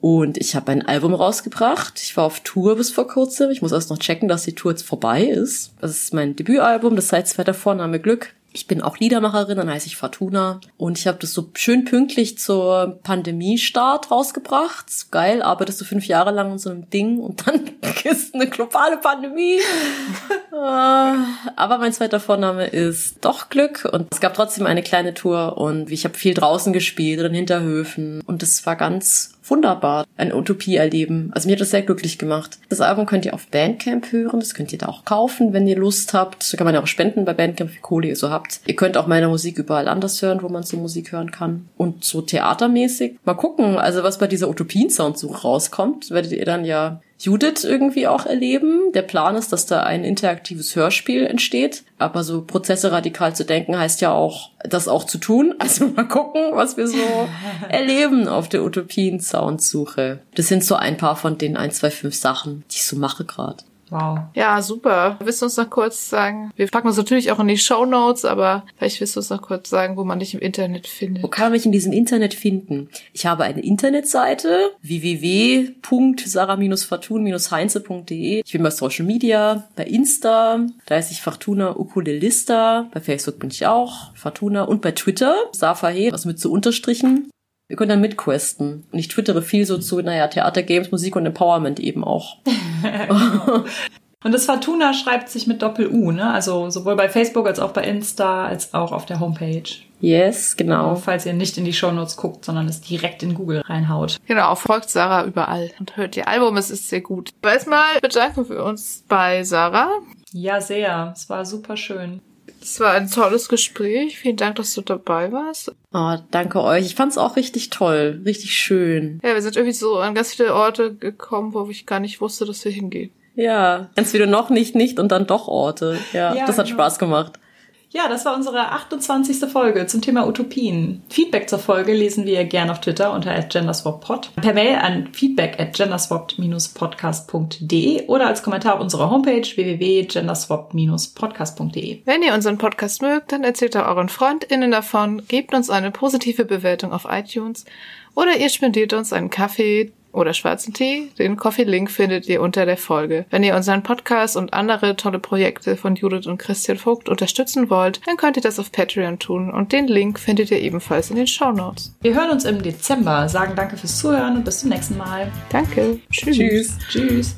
Speaker 3: Und ich habe ein Album rausgebracht. Ich war auf Tour bis vor kurzem. Ich muss erst noch checken, dass die Tour jetzt vorbei ist. Das ist mein Debütalbum, das heißt zweiter Vorname Glück. Ich bin auch Liedermacherin, dann heiße ich Fortuna. Und ich habe das so schön pünktlich zur Pandemiestart rausgebracht. Geil, arbeitest du fünf Jahre lang in so einem Ding und dann ist eine globale Pandemie. Ah, aber mein zweiter Vorname ist doch Glück und es gab trotzdem eine kleine Tour und ich habe viel draußen gespielt in Hinterhöfen und es war ganz wunderbar, eine Utopie erleben. Also mir hat das sehr glücklich gemacht. Das Album könnt ihr auf Bandcamp hören, das könnt ihr da auch kaufen, wenn ihr Lust habt. Da kann man ja auch spenden bei Bandcamp, wie Kohle ihr so habt. Ihr könnt auch meine Musik überall anders hören, wo man so Musik hören kann. Und so theatermäßig. Mal gucken, also was bei dieser Utopien-Soundsuche rauskommt, werdet ihr dann ja Judith irgendwie auch erleben. Der Plan ist, dass da ein interaktives Hörspiel entsteht. Aber so Prozesse radikal zu denken heißt ja auch, das auch zu tun. Also mal gucken, was wir so erleben auf der Utopien-Soundsuche. Das sind so ein paar von den ein, zwei, fünf Sachen, die ich so mache gerade.
Speaker 2: Wow. Ja, super. Willst du uns noch kurz sagen? Wir packen uns natürlich auch in die Show Notes, aber vielleicht willst du uns noch kurz sagen, wo man dich im Internet findet.
Speaker 3: Wo kann man mich in diesem Internet finden? Ich habe eine Internetseite www.sarah-fortun-heinze.de. Ich bin bei Social Media, bei Insta, da heiße ich Fortuna Ukulelista. Bei Facebook bin ich auch, Fortuna und bei Twitter, Safahe, was mit so Unterstrichen. Wir können dann mitquesten. Und ich twittere viel so zu, naja, Theater, Games, Musik und Empowerment eben auch.
Speaker 1: Und das Fortuna schreibt sich mit Doppel-U, ne? Also sowohl bei Facebook als auch bei Insta, als auch auf der Homepage.
Speaker 3: Yes, genau.
Speaker 1: Falls ihr nicht in die Shownotes guckt, sondern es direkt in Google reinhaut.
Speaker 2: Genau, folgt Sarah überall und hört ihr Album, es ist sehr gut. Erstmal bedanken wir uns bei Sarah.
Speaker 1: Ja, sehr. Es war super schön.
Speaker 2: Es war ein tolles Gespräch. Vielen Dank, dass du dabei warst.
Speaker 3: Oh, danke euch. Ich fand's auch richtig toll, richtig schön.
Speaker 2: Ja, wir sind irgendwie so an ganz viele Orte gekommen, wo ich gar nicht wusste, dass wir hingehen.
Speaker 3: Ja, ganz wieder noch nicht, nicht und dann doch Orte. Ja,
Speaker 1: Ja,
Speaker 3: das hat
Speaker 1: genau.
Speaker 3: Spaß gemacht.
Speaker 1: Ja, das war unsere 28. Folge zum Thema Utopien. Feedback zur Folge lesen wir gerne auf Twitter unter @genderswappod, per Mail an feedback at genderswapped-podcast.de oder als Kommentar auf unserer Homepage www.genderswapped-podcast.de.
Speaker 2: Wenn ihr unseren Podcast mögt, dann erzählt auch euren FreundInnen davon, gebt uns eine positive Bewertung auf iTunes oder ihr spendiert uns einen Kaffee oder schwarzen Tee. Den Coffee-Link findet ihr unter der Folge. Wenn ihr unseren Podcast und andere tolle Projekte von Judith und Christian Vogt unterstützen wollt, dann könnt ihr das auf Patreon tun und den Link findet ihr ebenfalls in den Shownotes.
Speaker 1: Wir hören uns im Dezember, sagen danke fürs Zuhören und bis zum nächsten Mal.
Speaker 2: Danke. Tschüss.
Speaker 3: Tschüss.
Speaker 1: Tschüss.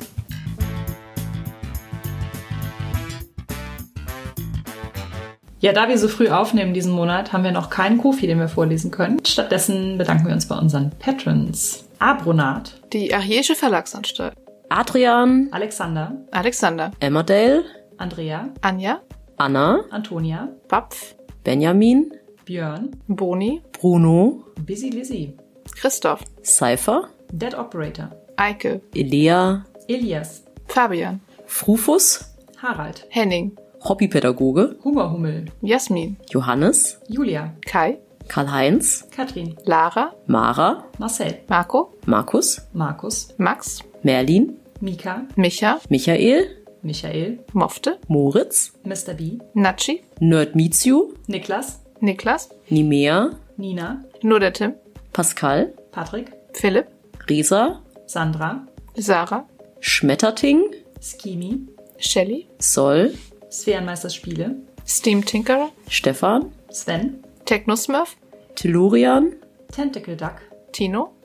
Speaker 1: Ja, da wir so früh aufnehmen diesen Monat, haben wir noch keinen Kofi, den wir vorlesen können. Stattdessen bedanken wir uns bei unseren Patrons. Abronat,
Speaker 2: Die Archäische Verlagsanstalt.
Speaker 3: Adrian,
Speaker 1: Alexander,
Speaker 2: Alexander.
Speaker 3: Emmerdale,
Speaker 1: Andrea,
Speaker 2: Anja.
Speaker 3: Anna,
Speaker 1: Antonia,
Speaker 2: Bapf.
Speaker 3: Benjamin,
Speaker 1: Björn,
Speaker 2: Boni.
Speaker 3: Bruno,
Speaker 1: Busy Lizzy,
Speaker 2: Christoph.
Speaker 3: Cypher,
Speaker 1: Dead Operator,
Speaker 2: Eike.
Speaker 3: Elea,
Speaker 1: Elias,
Speaker 2: Fabian.
Speaker 3: Frufus,
Speaker 1: Harald,
Speaker 2: Henning.
Speaker 3: Hobbypädagoge,
Speaker 1: Hungerhummel,
Speaker 2: Jasmin.
Speaker 3: Johannes,
Speaker 1: Julia,
Speaker 2: Kai.
Speaker 3: Karl-Heinz,
Speaker 1: Katrin,
Speaker 2: Lara.
Speaker 3: Mara,
Speaker 1: Marcel,
Speaker 2: Marco.
Speaker 3: Markus,
Speaker 1: Markus,
Speaker 2: Max.
Speaker 3: Merlin,
Speaker 1: Mika,
Speaker 2: Micha.
Speaker 3: Michael,
Speaker 1: Michael,
Speaker 2: Mofte.
Speaker 3: Moritz,
Speaker 1: Mr. B,
Speaker 2: Nachi.
Speaker 3: Nerd Meets You,
Speaker 1: Niklas,
Speaker 2: Niklas.
Speaker 3: Nimea,
Speaker 1: Nina,
Speaker 2: Nur der Tim.
Speaker 3: Pascal,
Speaker 1: Patrick,
Speaker 2: Philipp.
Speaker 3: Resa,
Speaker 1: Sandra,
Speaker 2: Sarah.
Speaker 3: Schmetterting,
Speaker 1: Skimi,
Speaker 2: Shelly.
Speaker 3: Sol,
Speaker 1: Sphärenmeisterspiele,
Speaker 2: Steam Tinkerer.
Speaker 3: Stefan,
Speaker 1: Sven,
Speaker 2: Technosmurf.
Speaker 3: Tellurian,
Speaker 1: Tentacle Duck,
Speaker 2: Tino.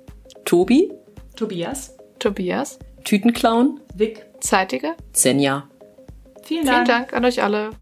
Speaker 3: Tobi,
Speaker 1: Tobias,
Speaker 2: Tobias.
Speaker 3: Tütenclown,
Speaker 1: Vic.
Speaker 2: Zeitiger.
Speaker 3: Senja.
Speaker 1: Vielen
Speaker 2: Vielen Dank an euch alle.